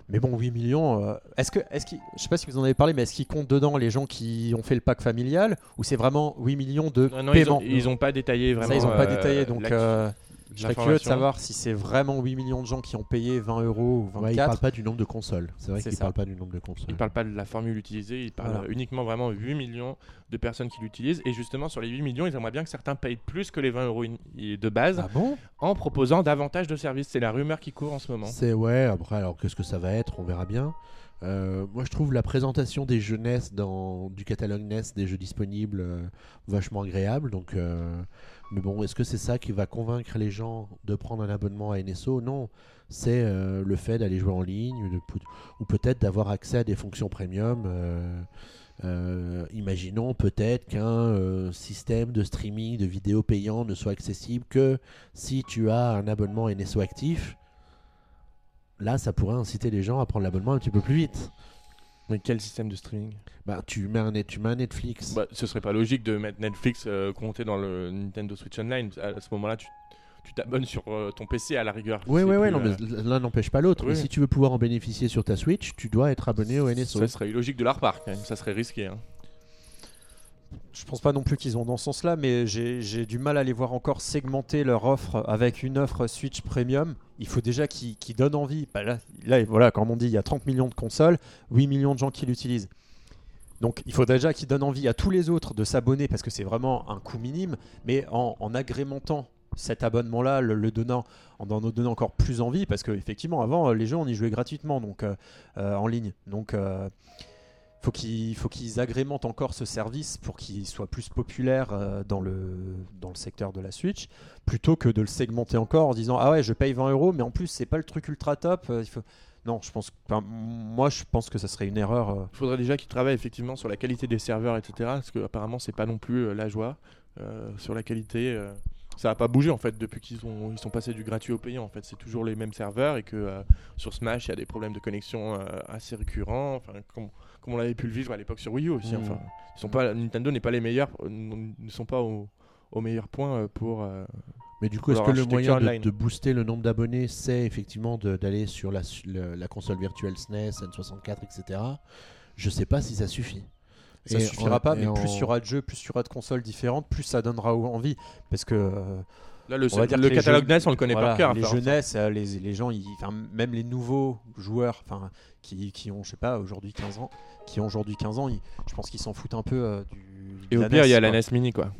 Mais bon, 8 millions. euh, Est-ce que, est-ce qu'il, je sais pas si vous en avez parlé, mais est-ce qu'ils comptent dedans les gens qui ont fait le pack familial ou c'est vraiment 8 millions de Non, non, ils, paiements? ils ont pas détaillé vraiment. Ça, ils ont pas euh, détaillé, donc euh, je serais curieux de savoir si c'est vraiment 8 millions de gens qui ont payé 20 euros ou Ouais, ils 24. parlent pas du nombre de consoles. C'est vrai C'est qu'ils ça. parlent pas du nombre de consoles. Ils parlent pas de la formule utilisée, ils parlent Voilà. uniquement vraiment 8 millions de personnes qui l'utilisent. Et justement, sur les 8 millions, ils aimeraient bien que certains payent plus que les 20 euros de base ah bon? en proposant davantage de services. C'est la rumeur qui court en ce moment. C'est ouais, après, alors qu'est-ce que ça va être? On verra bien. Euh, moi, je trouve la présentation des jeux NES dans, du catalogue NES des jeux disponibles euh, vachement agréable. Donc, euh, mais bon, est-ce que c'est ça qui va convaincre les gens de prendre un abonnement à NSO Non, c'est euh, le fait d'aller jouer en ligne ou, peut-être d'avoir accès à des fonctions premium. euh, euh, imaginons peut-être qu'un système de streaming de vidéos payant ne soit accessible que si tu as un abonnement NSO actif. Là, ça pourrait inciter les gens à prendre l'abonnement un petit peu plus vite. Mais quel système de streaming? Bah, tu mets un, net- tu mets un Netflix. bah, Ce serait pas logique de mettre Netflix euh, compté dans le Nintendo Switch Online. À ce moment-là, tu tu t'abonnes sur euh, ton PC à la rigueur. Oui, oui, oui, plus, non, mais l'un n'empêche pas l'autre. oui. Mais si tu veux pouvoir en bénéficier sur ta Switch, tu dois être abonné au NSO. Ça serait illogique de leur part quand même. Ça serait risqué. hein. Je pense pas non plus qu'ils ont dans ce sens-là, mais j'ai du mal à les voir encore segmenter leur offre avec une offre Switch Premium. Il faut déjà qu'ils donnent envie. Bah là, là, voilà, comme on dit, il y a 30 millions de consoles, 8 millions de gens qui l'utilisent. Donc il faut déjà qu'ils donnent envie à tous les autres de s'abonner parce que c'est vraiment un coût minime, mais en, en agrémentant cet abonnement-là, le, donnant, en en donnant encore plus envie, parce qu'effectivement, avant, les jeux, on y jouait gratuitement donc, euh, euh, en ligne. Donc euh, faut qu'ils faut qu'ils agrémentent encore ce service pour qu'il soit plus populaire euh, dans le secteur de la Switch plutôt que de le segmenter encore en disant ah ouais je paye 20 euros mais en plus c'est pas le truc ultra top euh, non je pense moi je pense que ça serait une erreur euh. Il faudrait déjà qu'ils travaillent effectivement sur la qualité des serveurs, etc. Parce que apparemment c'est pas non plus la joie sur la qualité. ça n'a pas bougé en fait depuis qu'ils ont ils sont passés du gratuit au payant. En fait, c'est toujours les mêmes serveurs et que sur Smash il y a des problèmes de connexion assez récurrents. Comme on l'avait pu le vivre à l'époque sur Wii U aussi. Mhm. Enfin, ils sont pas Nintendo n'est pas les meilleurs, euh, ne sont pas au, au meilleur point euh, pour. euh, Mais du coup, est-ce que le moyen de, booster le nombre d'abonnés, c'est effectivement d'aller sur la, le- la console virtuelle SNES, N64, etc. Je sais pas si ça suffit. Ça Et suffira en- pas, mais en- plus il y aura de jeux, plus il y aura de consoles différentes, plus ça donnera envie. Parce que euh, Là, le, On va dire le catalogue jeux- NES, on le connaît voilà, par cœur. les jeunesses, euh, les, les gens, ils- même les nouveaux joueurs, qui, qui ont, je sais pas, aujourd'hui 15 ans, qui ont aujourd'hui 15 ans, ils- je pense qu'ils s'en foutent un peu euh, du. Et au pire, il y a la. NES Mini, quoi.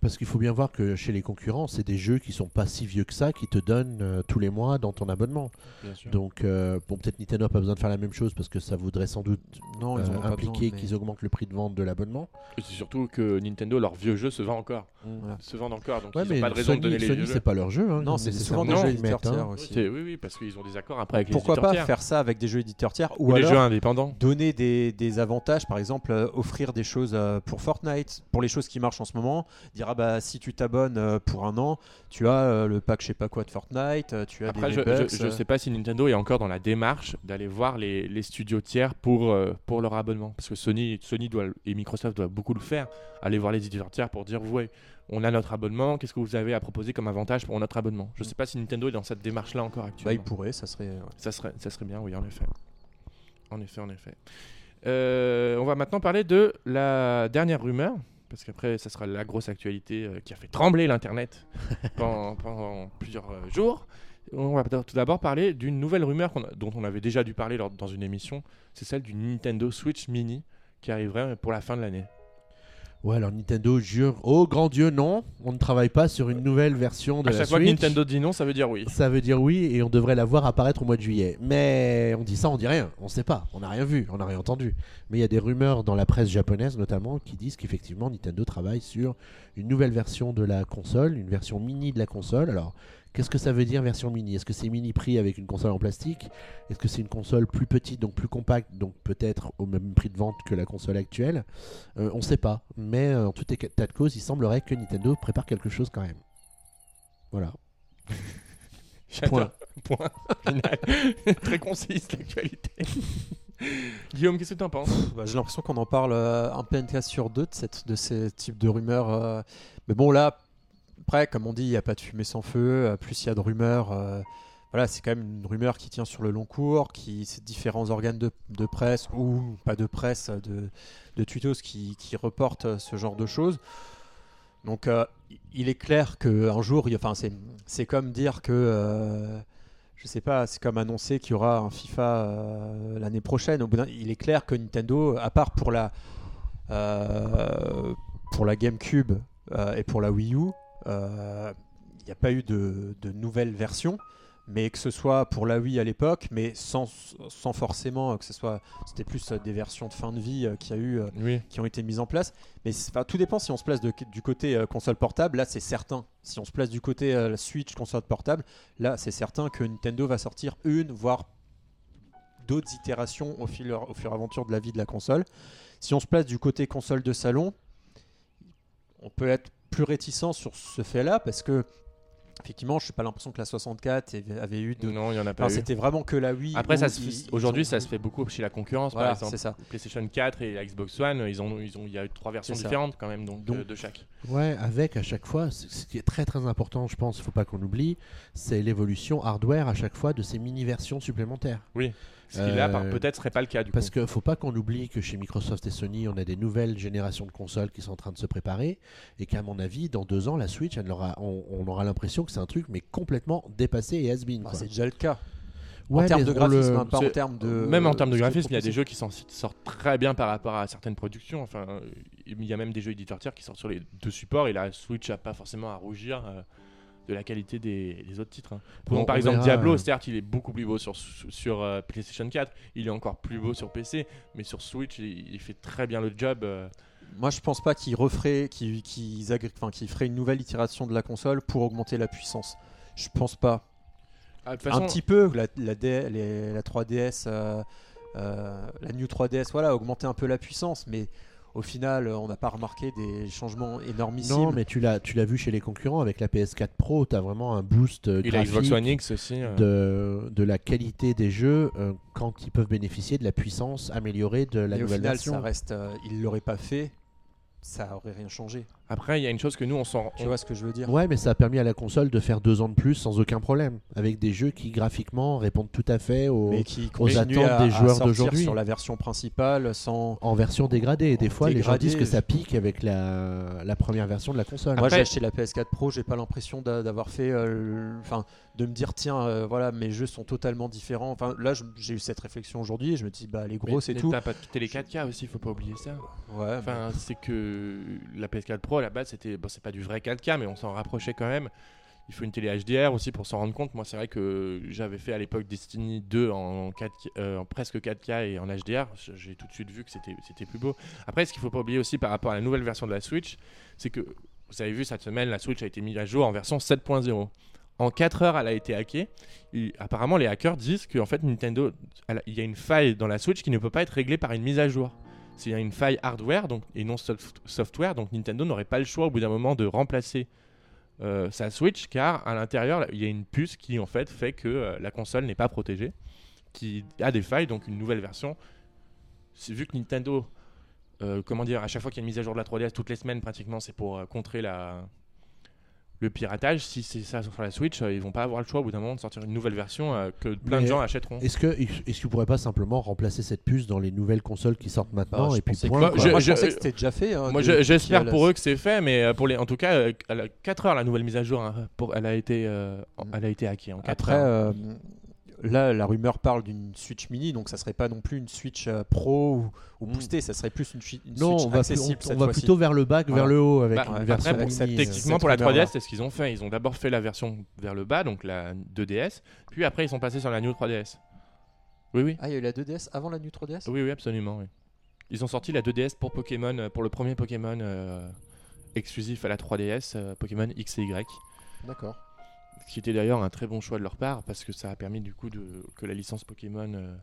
Parce qu'il faut bien voir que chez les concurrents, c'est des jeux qui sont pas si vieux que ça, qui te donnent euh, tous les mois dans ton abonnement. Donc, euh, bon, peut-être Nintendo n'a pas besoin de faire la même chose parce que ça voudrait sans doute Non, ils euh, ont pas impliquer besoin, mais- qu'ils augmentent le prix de vente de l'abonnement. Et c'est surtout que Nintendo, leurs vieux jeux se vendent encore. Voilà. Se vendent encore, donc Ouais, ils mais n'ont pas de raison Sony, de donner les Sony, vieux c'est jeux. pas leur jeu. Hein, Non, c'est souvent des jeux éditeurs hein. tiers aussi. C'est- Oui, oui, parce qu'ils ont des accords après avec Pourquoi les pas éditeurs tiers. faire ça avec des jeux éditeurs tiers ou, ou les alors jeux indépendants. donner des, des avantages, par exemple euh, offrir des choses euh, pour Fortnite, pour les choses qui marchent en ce moment, dire ah bah si tu t'abonnes euh, pour un an, tu as euh, le pack je sais pas quoi de Fortnite, euh, tu as Après, des je, je, je sais pas si Nintendo est encore dans la démarche d'aller voir les, les studios tiers pour, euh, pour leur abonnement. Parce que Sony, Sony doit, et Microsoft doivent beaucoup le faire. Aller voir les éditeurs tiers pour dire ouais, on a notre abonnement, qu'est-ce que vous avez à proposer comme avantage pour notre abonnement? Je sais pas si Nintendo est dans cette démarche-là encore bah il actuellement. pourrait, ça serait. ouais. Ça serait, ça serait bien, oui, en effet. En effet, en effet. Euh, on va maintenant parler de la dernière rumeur, parce qu'après, ça sera la grosse actualité euh, qui a fait trembler l'Internet pendant, pendant plusieurs euh, jours. On va tout d'abord parler d'une nouvelle rumeur a- dont on avait déjà dû parler lors- dans une émission. C'est celle du Nintendo Switch Mini qui arriverait pour la fin de l'année. Ouais, alors Nintendo jure, oh grand Dieu, non, on ne travaille pas sur une nouvelle version de À la chaque fois que Switch. Nintendo dit non, ça veut dire oui. Ça veut dire oui, et on devrait la voir apparaître au mois de juillet. Mais on dit ça, on dit rien. On sait pas. On n'a rien vu, on n'a rien entendu. Mais il y a des rumeurs dans la presse japonaise notamment qui disent qu'effectivement Nintendo travaille sur une nouvelle version de la console, une version mini de la console. Alors, qu'est-ce que ça veut dire version mini? Est-ce que c'est mini prix avec une console en plastique? Est-ce que c'est une console plus petite, donc plus compacte, donc peut-être au même prix de vente que la console actuelle? Euh, On ne sait pas. Mais euh, en tout état de cause, il semblerait que Nintendo prépare quelque chose quand même. Voilà. Point. Final. Très concise l'actualité. Guillaume, qu'est-ce que tu en penses? Bah, J'ai l'impression qu'on en parle euh, un podcast sur deux de, cette, de ces types de rumeurs. euh. Mais bon, là, après, comme on dit, il n'y a pas de fumée sans feu. euh, plus il y a de rumeurs. euh, Voilà, c'est quand même une rumeur qui tient sur le long cours, qui différents organes de, presse ou pas de presse, de, de tutos qui, qui reportent euh, ce genre de choses. Donc, il est clair qu'un jour, enfin, c'est comme dire que euh, je sais pas, c'est comme annoncer qu'il y aura un FIFA l'année prochaine. Au bout il est clair que Nintendo, à part pour la, pour la GameCube et pour la Wii U, il n'y a pas eu de, de nouvelles versions. Mais que ce soit pour la Wii à l'époque, mais sans, sans forcément que ce soit. C'était plus euh, des versions de fin de vie euh, qu'il y a eu. euh, Oui. qui ont été mises en place. Mais enfin, tout dépend si on se place de- du côté euh, console portable. Là, c'est certain. Si on se place du côté euh, Switch console portable, là, c'est certain que Nintendo va sortir une, voire d'autres itérations au, fil, au fur et à mesure de la vie de la console. Si on se place du côté console de salon, on peut être plus réticent sur ce fait-là parce que effectivement, je n'ai pas l'impression que la 64 avait- eu de. Non, il n'y en a pas Enfin, eu. C'était vraiment que la Wii. Après, aujourd'hui, ont- ça se fait beaucoup chez la concurrence, Voilà, par exemple. c'est ça. PlayStation 4 et la Xbox One, ils ont, ils ont, il y a eu trois versions différentes quand même, donc, Donc- euh, de chaque. Ouais, avec à chaque fois, ce qui est très très important, je pense, il faut pas qu'on oublie, c'est l'évolution hardware à chaque fois de ces mini-versions supplémentaires. Ce qui là, Euh, peut-être serait pas le cas du Parce qu'il faut pas qu'on oublie que chez Microsoft et Sony, on a des nouvelles générations de consoles qui sont en train de se préparer, et qu'à mon avis, dans deux ans, la Switch, elle aura, on, on aura l'impression que c'est un truc mais complètement dépassé et has-been. Quoi. c'est déjà le cas. Ouais, en termes de le- graphisme, hein, pas en c'est- termes de. Même en termes de graphisme, il y a des jeux qui s'en sortent très bien par rapport à certaines productions. Enfin, il y a même des jeux éditeurs tiers qui sortent sur les deux supports et la Switch n'a pas forcément à rougir euh, de la qualité des, des autres titres. hein. Bon, Donc, par exemple, verra, Diablo, certes, il est beaucoup plus beau sur, sur euh, PlayStation 4, il est encore plus beau sur PC, mais sur Switch, il, il fait très bien le job. euh. Moi, je pense pas qu'ils referaient, qu'ils enfin, qu'ils feraient une nouvelle itération de la console pour augmenter la puissance. Je pense pas. Ah, Un petit peu, la, la, D- les- la 3DS, euh, euh, la New 3DS, voilà, augmenter un peu la puissance, mais au final, euh, on n'a pas remarqué des changements énormissimes. Non, mais tu l'as, tu l'as vu chez les concurrents avec la PS4 Pro, tu as vraiment un boost et la Xbox graphique One X aussi. de, de la qualité des jeux euh, quand ils peuvent bénéficier de la puissance améliorée de la Mais au nouvelle final, version. ça reste, euh, ils l'auraient pas fait, ça aurait rien changé. Après, il y a une chose que nous, on s'en. Tu vois ce que je veux dire? Ouais, mais ça a permis à la console de faire deux ans de plus sans aucun problème, avec des jeux qui graphiquement répondent tout à fait aux, Mais qui aux attentes à, des joueurs d'aujourd'hui. sur la version principale sans. en version dégradée. Des En fois, les gens disent que ça pique avec la, la première version de la console. Moi, Après- j'ai acheté la PS4 Pro, j'ai pas l'impression d'a- d'avoir fait, euh, enfin, de me dire tiens, euh, voilà, mes jeux sont totalement différents. Enfin, là, j'ai eu cette réflexion aujourd'hui et je me dis bah les gros c'est tout. T'as pas quitté les 4K aussi, faut pas oublier ça. Ouais. Enfin, c'est que la PS4 Pro à la base, c'était, bon, c'est pas du vrai 4K, mais on s'en rapprochait quand même. Il faut une télé HDR aussi pour s'en rendre compte. Moi, c'est vrai que j'avais fait à l'époque Destiny 2 en, 4K, euh, en presque 4K et en HDR. J'ai tout de suite vu que c'était, plus beau. Après, ce qu'il faut pas oublier aussi par rapport à la nouvelle version de la Switch, c'est que vous avez vu cette semaine, la Switch a été mise à jour en version 7.0. En 4 heures, elle a été hackée. Apparemment, les hackers disent qu'en fait, Nintendo, il y a une faille dans la Switch qui ne peut pas être réglée par une mise à jour. C'est une faille hardware donc, et non soft- software, donc Nintendo n'aurait pas le choix au bout d'un moment de remplacer euh, sa Switch car à l'intérieur il y a une puce qui en fait fait que euh, la console n'est pas protégée, qui a des failles, donc une nouvelle version. Vu que Nintendo, euh, comment dire, à chaque fois qu'il y a une mise à jour de la 3DS toutes les semaines pratiquement, c'est pour contrer la le piratage. Si c'est ça sur la Switch, euh, ils vont pas avoir le choix au bout d'un moment de sortir une nouvelle version euh, que plein de gens achèteront. Est-ce que est-ce qu'ils pourraient pas simplement remplacer cette puce dans les nouvelles consoles qui sortent maintenant Bah, et puis point, quoi. je- Moi, je je- pensais que c'était déjà fait. hein, Moi, je- j'espère pour eux que c'est fait, mais euh, pour les, en tout cas, euh, à la 4 heures la nouvelle mise à jour, hein, pour, elle a été, euh, en- elle a été hackée en 4 Après, heures. Là, la rumeur parle d'une Switch Mini, donc ça serait pas non plus une Switch euh, Pro ou, ou Mm. boostée, ça serait plus une, une non, Switch on va, accessible on- on cette va plutôt vers le bas que vers le haut avec Bah, une version après, mini, Techniquement, pour la rumeur-là. 3DS, c'est ce qu'ils ont fait. Ils ont d'abord fait la version vers le bas, donc la 2DS, puis après ils sont passés sur la New 3DS. Oui, oui. Ah, il y a eu la 2DS avant la New 3DS Oui, oui, absolument. oui. Ils ont sorti la 2DS pour Pokémon, euh, pour le premier Pokémon euh, exclusif à la 3DS, euh, Pokémon X et Y. D'accord. Qui était d'ailleurs un très bon choix de leur part parce que ça a permis du coup de, que la licence Pokémon euh,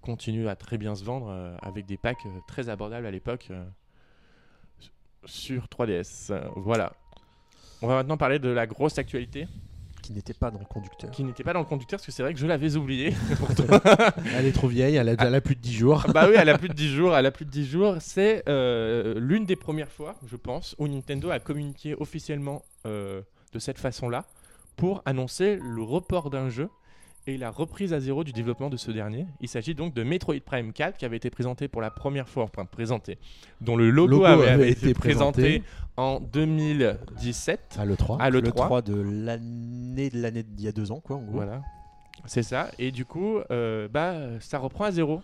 continue à très bien se vendre euh, avec des packs euh, très abordables à l'époque sur 3DS. Euh, voilà. On va maintenant parler de la grosse actualité Qui n'était pas dans le conducteur. qui n'était pas dans le conducteur parce que c'est vrai que je l'avais oublié. Elle est trop vieille, elle a, elle a plus de 10 jours. bah oui, elle a plus de 10 jours. Elle a plus de 10 jours. C'est l'une des premières fois, je pense, où Nintendo a communiqué officiellement de cette façon-là pour annoncer le report d'un jeu et la reprise à zéro du développement de ce dernier. Il s'agit donc de Metroid Prime 4 qui avait été présenté pour la première fois, enfin présenté, dont le logo, Logo avait, été présenté, présenté. en 2017 À l'E3. à Le l'E3. 3 de l'année de l'année d'il y a deux ans, quoi, en gros. Voilà. C'est ça. Et du coup, euh, bah, ça reprend à zéro.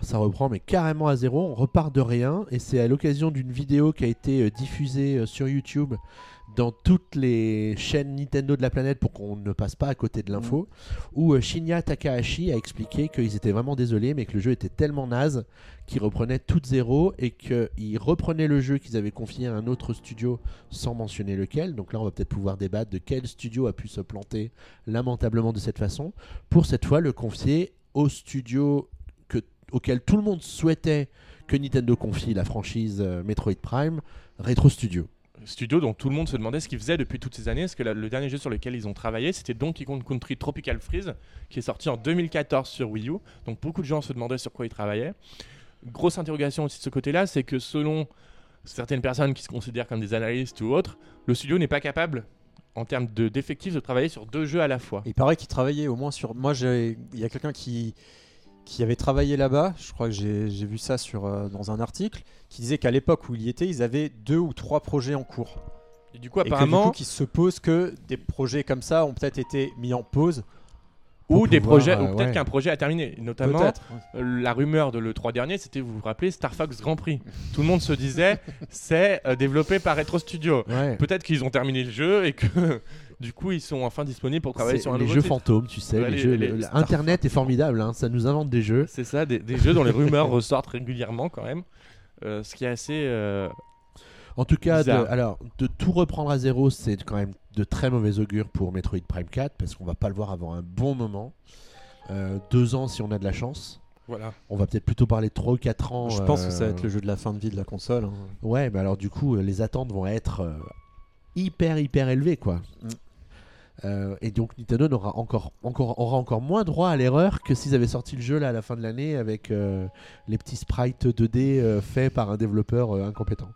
Ça reprend, mais carrément à zéro. On repart de rien. Et c'est à l'occasion d'une vidéo qui a été euh, diffusée euh, sur YouTube dans toutes les chaînes Nintendo de la planète pour qu'on ne passe pas à côté de l'info, où euh, Shinya Takahashi a expliqué qu'ils étaient vraiment désolés, mais que le jeu était tellement naze qu'ils reprenaient tout de zéro et qu'ils reprenaient le jeu qu'ils avaient confié à un autre studio sans mentionner lequel. Donc là, on va peut-être pouvoir débattre de quel studio a pu se planter lamentablement de cette façon, pour cette fois le confier au studio auquel tout le monde souhaitait que Nintendo confie la franchise euh, Metroid Prime, Retro Studio. studio dont tout le monde se demandait ce qu'ils faisaient depuis toutes ces années. Parce que la- le dernier jeu sur lequel ils ont travaillé, c'était Donkey Kong Country Tropical Freeze, qui est sorti en 2014 sur Wii U. Donc beaucoup de gens se demandaient sur quoi ils travaillaient. Grosse interrogation aussi de ce côté-là, c'est que selon certaines personnes qui se considèrent comme des analystes ou autres, le studio n'est pas capable, en termes de- d'effectifs, de travailler sur deux jeux à la fois. Il paraît qu'il travaillait au moins sur. Moi, j'ai- il y a quelqu'un qui qui avait travaillé là-bas. Je crois que j'ai vu ça sur euh, dans un article qui disait qu'à l'époque où il y était, ils avaient deux ou trois projets en cours. Et du coup, Et que, du apparemment, coup, qu'il se pose que des projets comme ça ont peut-être été mis en pause. ou des pouvoir, projets, euh, ou peut-être ouais. qu'un projet a terminé. Notamment. Euh, la rumeur de l'E3 dernier, c'était, vous vous rappelez, Star Fox Grand Prix. Tout le monde se disait, c'est euh, développé par Retro Studio. Ouais. Peut-être qu'ils ont terminé le jeu et que du coup, ils sont enfin disponibles pour travailler sur un les nouveau jeux titre. fantômes, tu sais. Ouais, les les- jeux, les le- Star Internet est formidable, hein, ça nous invente des jeux. C'est ça, des, des jeux dont les rumeurs ressortent régulièrement quand même. Euh, ce qui est assez. euh, En tout cas, de, alors, de tout reprendre à zéro, c'est quand même de très mauvais augure pour Metroid Prime 4 parce qu'on va pas le voir avant un bon moment. Euh, deux ans si on a de la chance. voilà. On va peut-être plutôt parler de 3 ou 4 ans. Je pense que ça va être le jeu de la fin de vie de la console. hein. Ouais, mais alors du coup, les attentes vont être euh, hyper, hyper élevées, quoi. Mm. Euh, et donc Nintendo n'aura encore, encore, aura encore moins droit à l'erreur que s'ils avaient sorti le jeu là à la fin de l'année avec euh, les petits sprites 2D euh, faits par un développeur incompétent.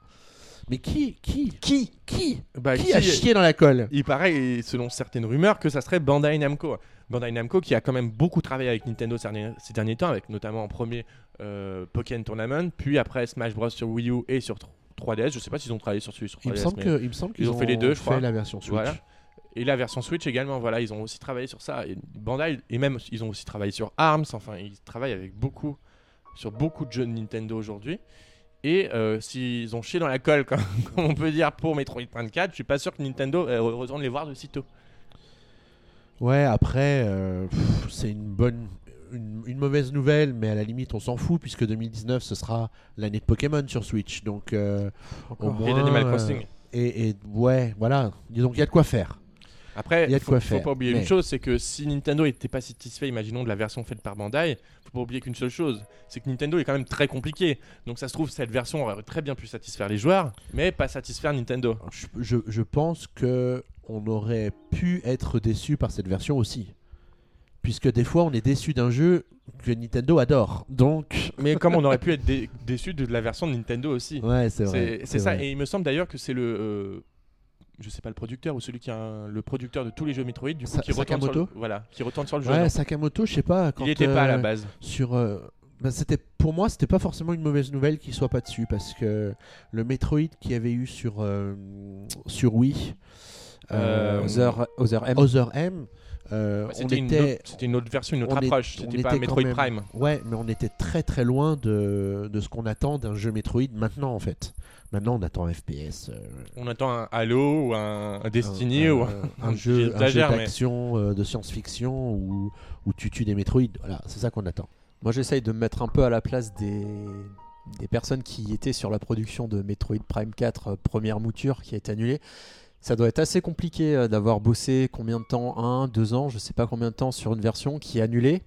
Mais qui Qui Qui Qui Bah, Qui a chié dans la colle? Il paraît, selon certaines rumeurs, que ça serait Bandai Namco. Bandai Namco qui a quand même beaucoup travaillé avec Nintendo ces derniers, ces derniers temps, avec notamment en premier Pokémon Tournament, puis après Smash Bros sur Wii U et sur 3DS. Je sais pas s'ils ont travaillé sur celui sur 3DS. Il me semble qu'ils ils ont fait les deux, je fait crois. la version Switch. Voilà. Et la version Switch également, voilà, ils ont aussi travaillé sur ça. Et Bandai, et même ils ont aussi travaillé sur ARMS, enfin, ils travaillent avec beaucoup, sur beaucoup de jeux de Nintendo aujourd'hui. Et euh, s'ils ont chié dans la colle, comme, comme on peut dire, pour Metroid Prime 4, je suis pas sûr que Nintendo euh, retourne les voir de sitôt. Ouais, après, euh, c'est une bonne, une, une mauvaise nouvelle, mais à la limite, on s'en fout puisque 2019 ce sera l'année de Pokémon sur Switch, donc euh, au moins. et d'Animal euh, Crossing. et, et ouais, voilà. Donc il y a de quoi faire. Après, il faut, faut pas oublier mais- une chose, c'est que si Nintendo n'était pas satisfait, imaginons de la version faite par Bandai, faut pas oublier qu'une seule chose, c'est que Nintendo est quand même très compliqué. Donc ça se trouve cette version aurait très bien pu satisfaire les joueurs, mais pas satisfaire Nintendo. Je, je, je pense que on aurait pu être déçu par cette version aussi, puisque des fois on est déçu d'un jeu que Nintendo adore. Donc Mais comme on aurait pu être dé- déçu de la version de Nintendo aussi. ouais, c'est vrai. C'est c'est ça. vrai. Et il me semble d'ailleurs que c'est le. euh, je sais pas le producteur ou celui qui a un- le producteur de tous les jeux Metroid du coup Sa- qui retourne sur le, Sakamoto voilà qui retourne sur le jeu. Ouais, Sakamoto, je sais pas. Quand, il était pas à la euh, base. sur euh, bah, c'était pour moi c'était pas forcément une mauvaise nouvelle qu'il soit pas dessus parce que le Metroid qu'il y avait eu sur euh, sur Wii Euh, Other, Other M. Other M euh, C'était une, autre- c'était une autre version, une autre on est- approche. on C'était pas était Metroid même- Prime. ouais mais on était très très loin de, de ce qu'on attend d'un jeu Metroid maintenant en fait maintenant on attend un FPS euh, On attend un Halo ou un, un Destiny un, ou un- un jeu, un jeu j'exagère, mais- d'action euh, de science-fiction où, où tu tues des Metroid voilà c'est ça qu'on attend Moi, j'essaye de me mettre un peu à la place des, des personnes qui étaient sur la production de Metroid Prime 4, euh, première mouture, qui a été annulée. Ça doit être assez compliqué euh, d'avoir bossé combien de temps Un, deux ans, je sais pas combien de temps sur une version qui est annulée.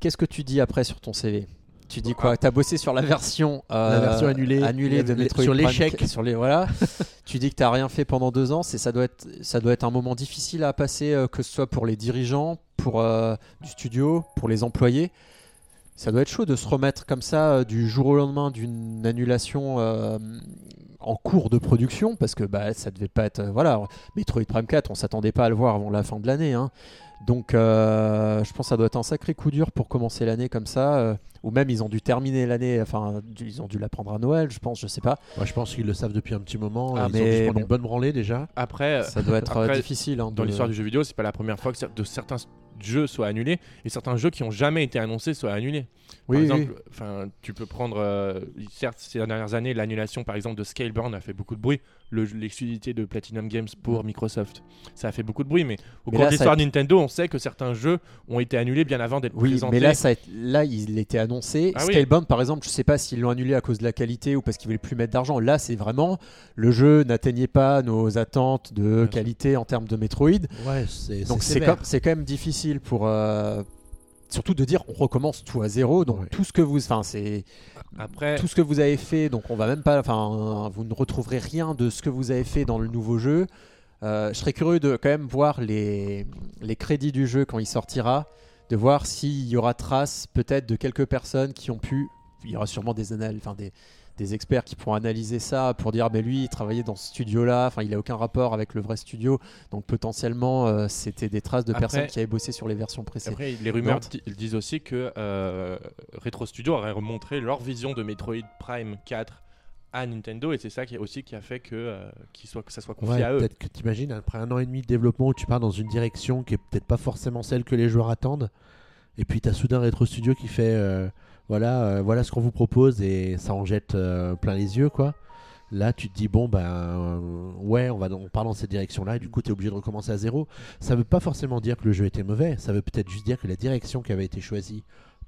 Qu'est-ce que tu dis après sur ton CV tu dis quoi? T'as bossé sur la version, euh, La version annulée, annulée de Metroid sur l'échec. 4, sur les voilà. tu dis que t'as rien fait pendant deux ans. C'est ça doit être ça doit être un moment difficile à passer, euh, que ce soit pour les dirigeants, pour euh, du studio, pour les employés. Ça doit être chaud de se remettre comme ça du jour au lendemain d'une annulation en cours de production parce que bah, ça devait pas être. euh, voilà, Metroid Prime 4, on s'attendait pas à le voir avant la fin de l'année. hein. Donc euh, je pense que ça doit être un sacré coup dur pour commencer l'année comme ça. euh, ou même ils ont dû terminer l'année, enfin ils ont dû la prendre à Noël, je pense, je sais pas. Moi, je pense qu'ils le savent depuis un petit moment. Ah, ils ont dû mais se prendre bon. une bonne branlée déjà. Après, Ça doit être Après, difficile. hein, dans de- l'histoire du jeu vidéo, c'est pas la première fois que de certains jeux soient annulés et certains jeux qui ont jamais été annoncés soient annulés. Oui, par oui. exemple, enfin, tu peux prendre, euh, certes, ces dernières années, l'annulation par exemple de Scalebound a fait beaucoup de bruit. Le- L'exclusivité de Platinum Games pour Microsoft, ça a fait beaucoup de bruit. Mais au Mais cours là, de l'histoire a de Nintendo, on sait que certains jeux ont été annulés bien avant d'être Oui, présentés. mais là, ça a là, il était annoncé. Ah oui. Scalebound, par exemple, je sais pas s'ils l'ont annulé à cause de la qualité ou parce qu'ils voulaient plus mettre d'argent. Là, c'est vraiment le jeu n'atteignait pas nos attentes de qualité en termes de Metroid. Ouais, c'est Donc c'est quand, c'est quand même difficile pour euh, surtout de dire on recommence tout à zéro. Donc Ouais. tout ce que vous, enfin c'est Après, tout ce que vous avez fait. Donc on va même pas, enfin vous ne retrouverez rien de ce que vous avez fait dans le nouveau jeu. Euh, je serais curieux de quand même voir les, les crédits du jeu quand il sortira, de voir s'il y aura trace peut-être de quelques personnes qui ont pu. Il y aura sûrement des analyses, enfin des, des experts qui pourront analyser ça pour dire mais lui il travaillait dans ce studio là, enfin il a aucun rapport avec le vrai studio, donc potentiellement euh, c'était des traces de Après- personnes qui avaient bossé sur les versions précédentes. Après, les rumeurs disent aussi que euh, Retro Studio aurait remontré leur vision de Metroid Prime 4 à Nintendo et c'est ça qui a aussi qui a fait que, euh, soit, que ça soit confié Ouais, à eux. peut-être que t'imagines, après un an et demi de développement où tu pars dans une direction qui est peut-être pas forcément celle que les joueurs attendent, et puis t'as soudain Retro Studio qui fait euh, voilà, euh, voilà ce qu'on vous propose et ça en jette euh, plein les yeux quoi. Là, tu te dis bon ben euh, ouais, on va on part dans cette direction-là et du coup tu es obligé de recommencer à zéro. Ça veut pas forcément dire que le jeu était mauvais, ça veut peut-être juste dire que la direction qui avait été choisie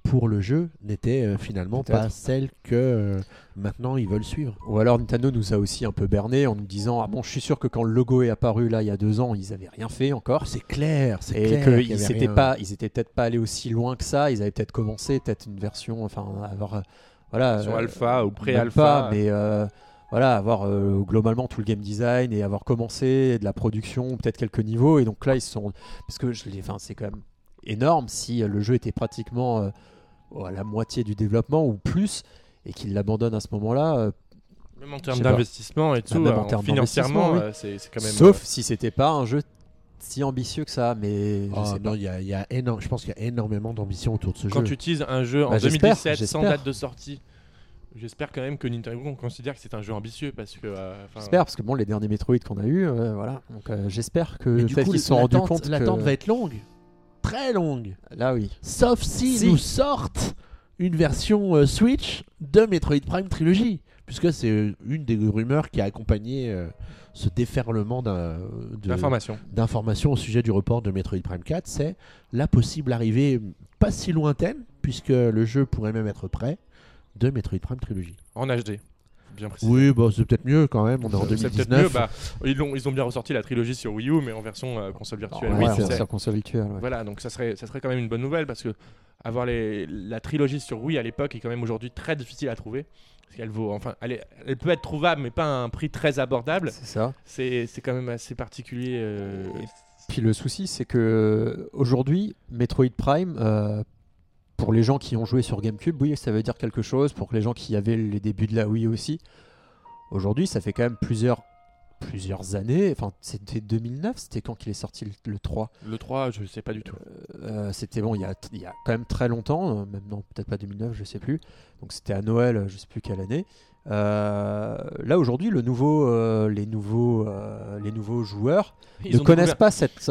pour le jeu n'était euh, finalement pas celle que euh, maintenant ils veulent suivre. Ou alors Nintendo nous a aussi un peu berné en nous disant ah bon je suis sûr que quand le logo est apparu là il y a deux ans ils avaient rien fait encore. C'est clair, c'est et clair. y qu'ils rien. pas, ils étaient peut-être pas allés aussi loin que ça. Ils avaient peut-être commencé, peut-être une version, enfin avoir, euh, voilà, Sur euh, alpha ou pré-alpha. mais euh, voilà, avoir euh, globalement tout le game design et avoir commencé de la production, peut-être quelques niveaux. Et donc là ils se sont, parce que je enfin c'est quand même énorme si le jeu était pratiquement euh, à la moitié du développement ou plus et qu'ils l'abandonnent à ce moment-là. euh, Même en termes d'investissement et tout, même en euh, termes financièrement, euh, c'est quand même. Sauf si c'était pas un jeu si ambitieux que ça, mais je Ah, non, il y a, y a je pense qu'il y a énormément d'ambition autour de ce euh, quand jeu. tu utilises un jeu en Bah, j'espère, 2017 sans j'espère. date de sortie, j'espère quand même que Nintendo considère que c'est un jeu ambitieux parce que. euh, J'espère parce que bon, les derniers Metroid qu'on a eu, euh, voilà. Donc euh, j'espère que Et le du fait coup, qu'ils se sont rendus l'attente- compte que l'attente va être longue, très longue. là, oui. Sauf si, Si. nous sortent une version euh, Switch de Metroid Prime Trilogy, puisque c'est euh, une des rumeurs qui a accompagné euh, ce déferlement d'informations au sujet du report de Metroid Prime 4, c'est la possible arrivée pas si lointaine, puisque le jeu pourrait même être prêt, de Metroid Prime Trilogy. En HD. Bien précisé. Oui, bah, c'est peut-être mieux quand même, on est en C'est peut-être 2019. mieux, bah, ils, ont, ils ont bien ressorti la trilogie sur Wii U, mais en version euh, console virtuelle. Ouais, oui, c'est sur console virtuelle. ouais. Voilà, donc ça serait, ça serait quand même une bonne nouvelle parce que avoir les, la trilogie sur Wii à l'époque est quand même aujourd'hui très difficile à trouver. Parce qu'elle vaut, enfin, elle, est- elle peut être trouvable, mais pas à un prix très abordable. C'est ça. C'est quand même assez particulier. euh, Puis le souci, c'est que aujourd'hui, Metroid Prime, euh, pour les gens qui ont joué sur GameCube, oui, ça veut dire quelque chose. Pour les gens qui avaient les débuts de la Wii aussi, aujourd'hui, ça fait quand même plusieurs, plusieurs années. Enfin, c'était 2009, c'était quand qu'il est sorti le, le 3 Le 3, je sais pas du tout. Euh, C'était bon, il y, a, il y a quand même très longtemps, euh, même non, peut-être pas 2009, je sais plus. Donc c'était à Noël, je sais plus quelle année. Euh, là aujourd'hui, le nouveau, euh, les nouveaux, euh, les nouveaux joueurs Ils ne connaissent découvert- pas cette.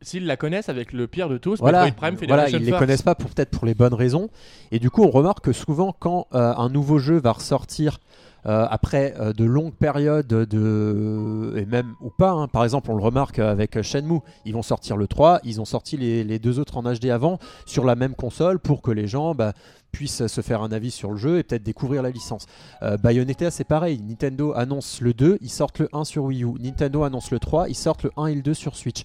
S'ils la connaissent avec le pire de tous, voilà, Metroid Prime voilà, Federation ils les Force. connaissent pas pour peut-être pour les bonnes raisons. Et du coup, on remarque que souvent, quand un nouveau jeu va ressortir euh, après euh, de longues périodes de et même ou pas, hein, par exemple, on le remarque avec Shenmue, ils vont sortir le 3, ils ont sorti les, les deux autres en HD avant sur la même console pour que les gens bah, puissent se faire un avis sur le jeu et peut-être découvrir la licence. Euh, Bayonetta, c'est pareil. Nintendo annonce le 2, ils sortent le 1 sur Wii U. Nintendo annonce le 3, ils sortent le 1 et le 2 sur Switch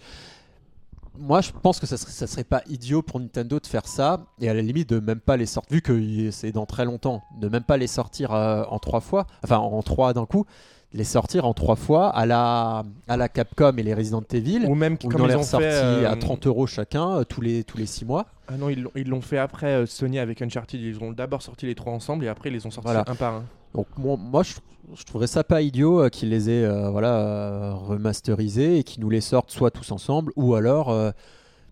moi je pense que ça serait, serait pas idiot pour Nintendo de faire ça et à la limite de même pas les sortir vu que c'est dans très longtemps de même pas les sortir euh, en trois fois enfin en trois d'un coup les sortir en trois fois à la à la Capcom et les Resident Evil Ou même comme ils les ont sortis fait euh, à 30 euros chacun euh, tous les tous les six mois Ah non, ils l'ont- ils l'ont fait après euh, Sony avec Uncharted. Ils ont d'abord sorti les trois ensemble et après ils les ont sortis Voilà. un par un. donc moi, moi, je, je trouverais ça pas idiot euh, qu'ils les aient euh, voilà euh, remasterisés et qu'ils nous les sortent soit tous ensemble ou alors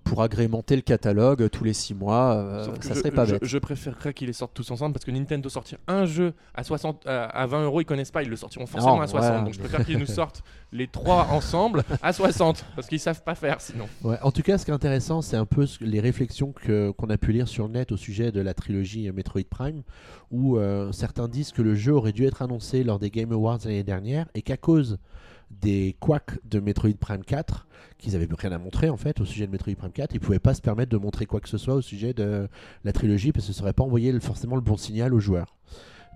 pour agrémenter le catalogue euh, tous les six mois euh, ça je, serait pas bête je préférerais qu'ils les sortent tous ensemble parce que Nintendo sortir un jeu à 60 à, à 20 euros, ils connaissent pas, ils le sortiront forcément Non, à 60. voilà. Donc je préfère qu'ils nous sortent les trois ensemble à 60 parce qu'ils savent pas faire sinon. Ouais, en tout cas, ce qui est intéressant, c'est un peu ce- les réflexions que- qu'on a pu lire sur le net au sujet de la trilogie euh, Metroid Prime, où euh, certains disent que le jeu aurait dû être annoncé lors des Game Awards l'année dernière et qu'à cause des couacs de Metroid Prime 4, qu'ils avaient rien à montrer en fait au sujet de Metroid Prime 4, ils pouvaient pas se permettre de montrer quoi que ce soit au sujet de la trilogie parce que ça aurait pas envoyé forcément le bon signal aux joueurs.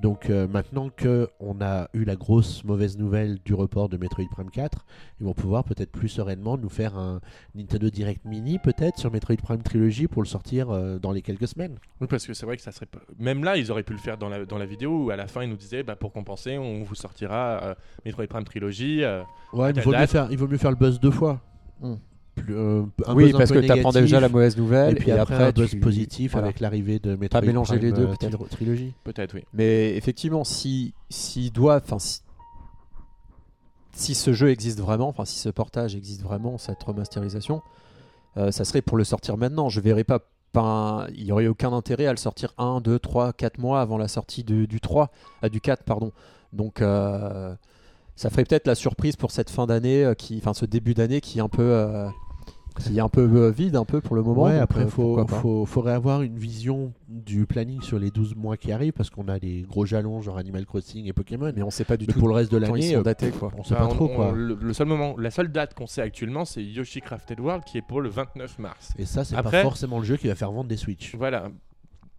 Donc euh, maintenant que on a eu la grosse mauvaise nouvelle du report de Metroid Prime 4, ils vont pouvoir peut-être plus sereinement nous faire un Nintendo Direct Mini peut-être sur Metroid Prime Trilogy pour le sortir euh, dans les quelques semaines. Oui, parce que c'est vrai que ça serait pas... même là, ils auraient pu le faire dans la, dans la vidéo où à la fin ils nous disaient bah, pour compenser, on vous sortira euh, Metroid Prime Trilogy. euh, Ouais, il vaut, mieux faire, il vaut mieux faire le buzz deux fois. Hmm. Plus, euh, un oui, buzz un parce peu que tu apprends déjà la mauvaise nouvelle et puis après, un buzz tu- positif voilà. avec l'arrivée de Metroid mélanger Prime les deux, euh, peut-être. tri- Trilogy. Peut-être, oui. Mais effectivement, si s'il doit, enfin si, si ce jeu existe vraiment, enfin si ce portage existe vraiment, cette remasterisation, euh, ça serait pour le sortir maintenant. Je verrais pas, pas il y aurait aucun intérêt à le sortir 1, 2, 3, 4 mois avant la sortie de- du 3, ah, du 4 pardon. Donc ça ferait peut-être la surprise pour cette fin d'année, qui, enfin ce début d'année qui est un peu, qui est un peu euh, vide un peu pour le moment. Ouais, donc, après, euh, faut, pas. faut, faudrait avoir une vision du planning sur les 12 mois qui arrivent parce qu'on a des gros jalons genre Animal Crossing et Pokémon. Mais on sait pas du Mais tout pour le reste de l'année, sont euh, datés quoi. on sait Bah, pas on- trop on- quoi. le, le seul moment, la seule date qu'on sait actuellement, c'est Yoshi Crafted World qui est pour le 29 mars. Et ça, c'est pas forcément le jeu qui va faire vendre des Switch. Voilà.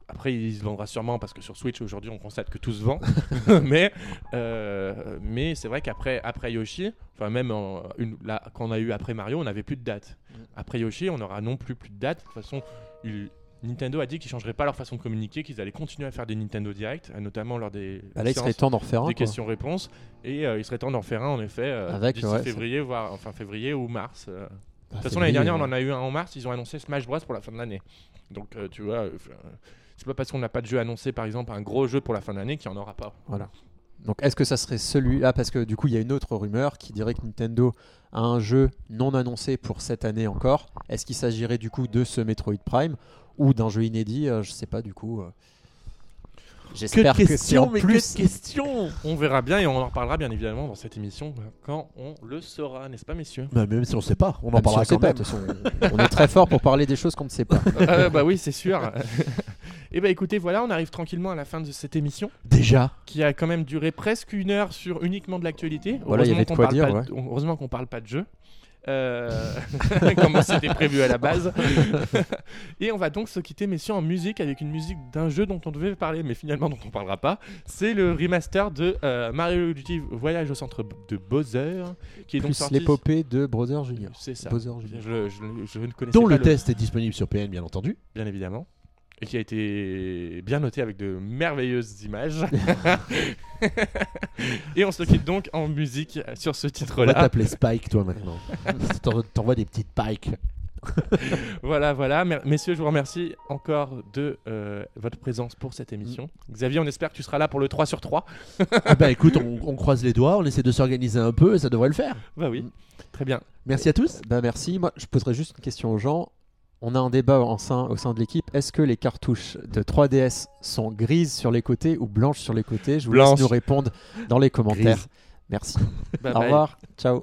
Après, il se vendra sûrement parce que sur Switch aujourd'hui, on constate que tout se vend. mais euh, mais c'est vrai qu'après après Yoshi, enfin même en- une, là, quand on a eu après Mario, on n'avait plus de date. Mm. Après Yoshi, on n'aura non plus plus de date. De toute façon, il- Nintendo a dit qu'ils changeraient pas leur façon de communiquer, qu'ils allaient continuer à faire des Nintendo Direct, notamment lors des Bah là, il serait temps d'en refaire un. des questions-réponses. Et euh, il serait temps d'en faire un en effet euh, Avec, ouais, février, voire enfin février ou mars. euh. Bah, De toute façon, l'année dernière, on en a eu un en mars. Ils ont annoncé Smash Bros pour la fin de l'année. Donc, euh, tu vois, c'est pas parce qu'on n'a pas de jeu annoncé, par exemple, un gros jeu pour la fin de l'année qu'il n'y en aura pas. Voilà. Donc est-ce que ça serait celui-là Parce que du coup, il y a une autre rumeur qui dirait que Nintendo a un jeu non annoncé pour cette année encore. Est-ce qu'il s'agirait du coup de ce Metroid Prime ou d'un jeu inédit Euh, Je sais pas du coup. Euh. Que J'espère de que questions, en mais que plus. de questions On verra bien et on en reparlera bien évidemment dans cette émission quand on le saura, n'est-ce pas, messieurs? Bah, Même si on sait pas, on en Même si parlera on quand même. façon, on est très fort pour parler des choses qu'on ne sait pas. Euh, Bah oui, c'est sûr. et bah écoutez, voilà, on arrive tranquillement à la fin de cette émission Déjà qui a quand même duré presque une heure sur uniquement de l'actualité. Voilà, il y avait de quoi dire, pas ouais. de- Heureusement qu'on parle pas de jeu. Euh, comme c'était prévu à la base. Et on va donc se quitter, messieurs, en musique avec une musique d'un jeu dont on devait parler, mais finalement dont on parlera pas. C'est le remaster de euh, Mario Luigi Voyage au centre de Bowser, qui est donc sorti. l'épopée de Brother Junior. C'est ça. Bowser Junior. Je, je- je ne connaissais Dont pas le test est disponible sur PN, bien entendu. bien évidemment. Et qui a été bien noté avec de merveilleuses images. et on se quitte donc en musique sur ce On va titre-là. t'appeler Spike, toi, maintenant. T'en- T'envoies des petites pikes. Voilà, voilà. Mer- Messieurs, je vous remercie encore de euh, votre présence pour cette émission. Xavier, on espère que tu seras là pour le 3 sur 3. Ah bah écoute, on, on croise les doigts, on essaie de s'organiser un peu et ça devrait le faire. Bah oui, très bien. Merci à tous. Bah merci. Moi, je poserais juste une question aux gens. On a un débat en sein- au sein de l'équipe. Est-ce que les cartouches de 3DS sont grises sur les côtés ou blanches sur les côtés? Je vous laisse nous répondre dans les commentaires. Merci. Bye Au bye. revoir. Ciao.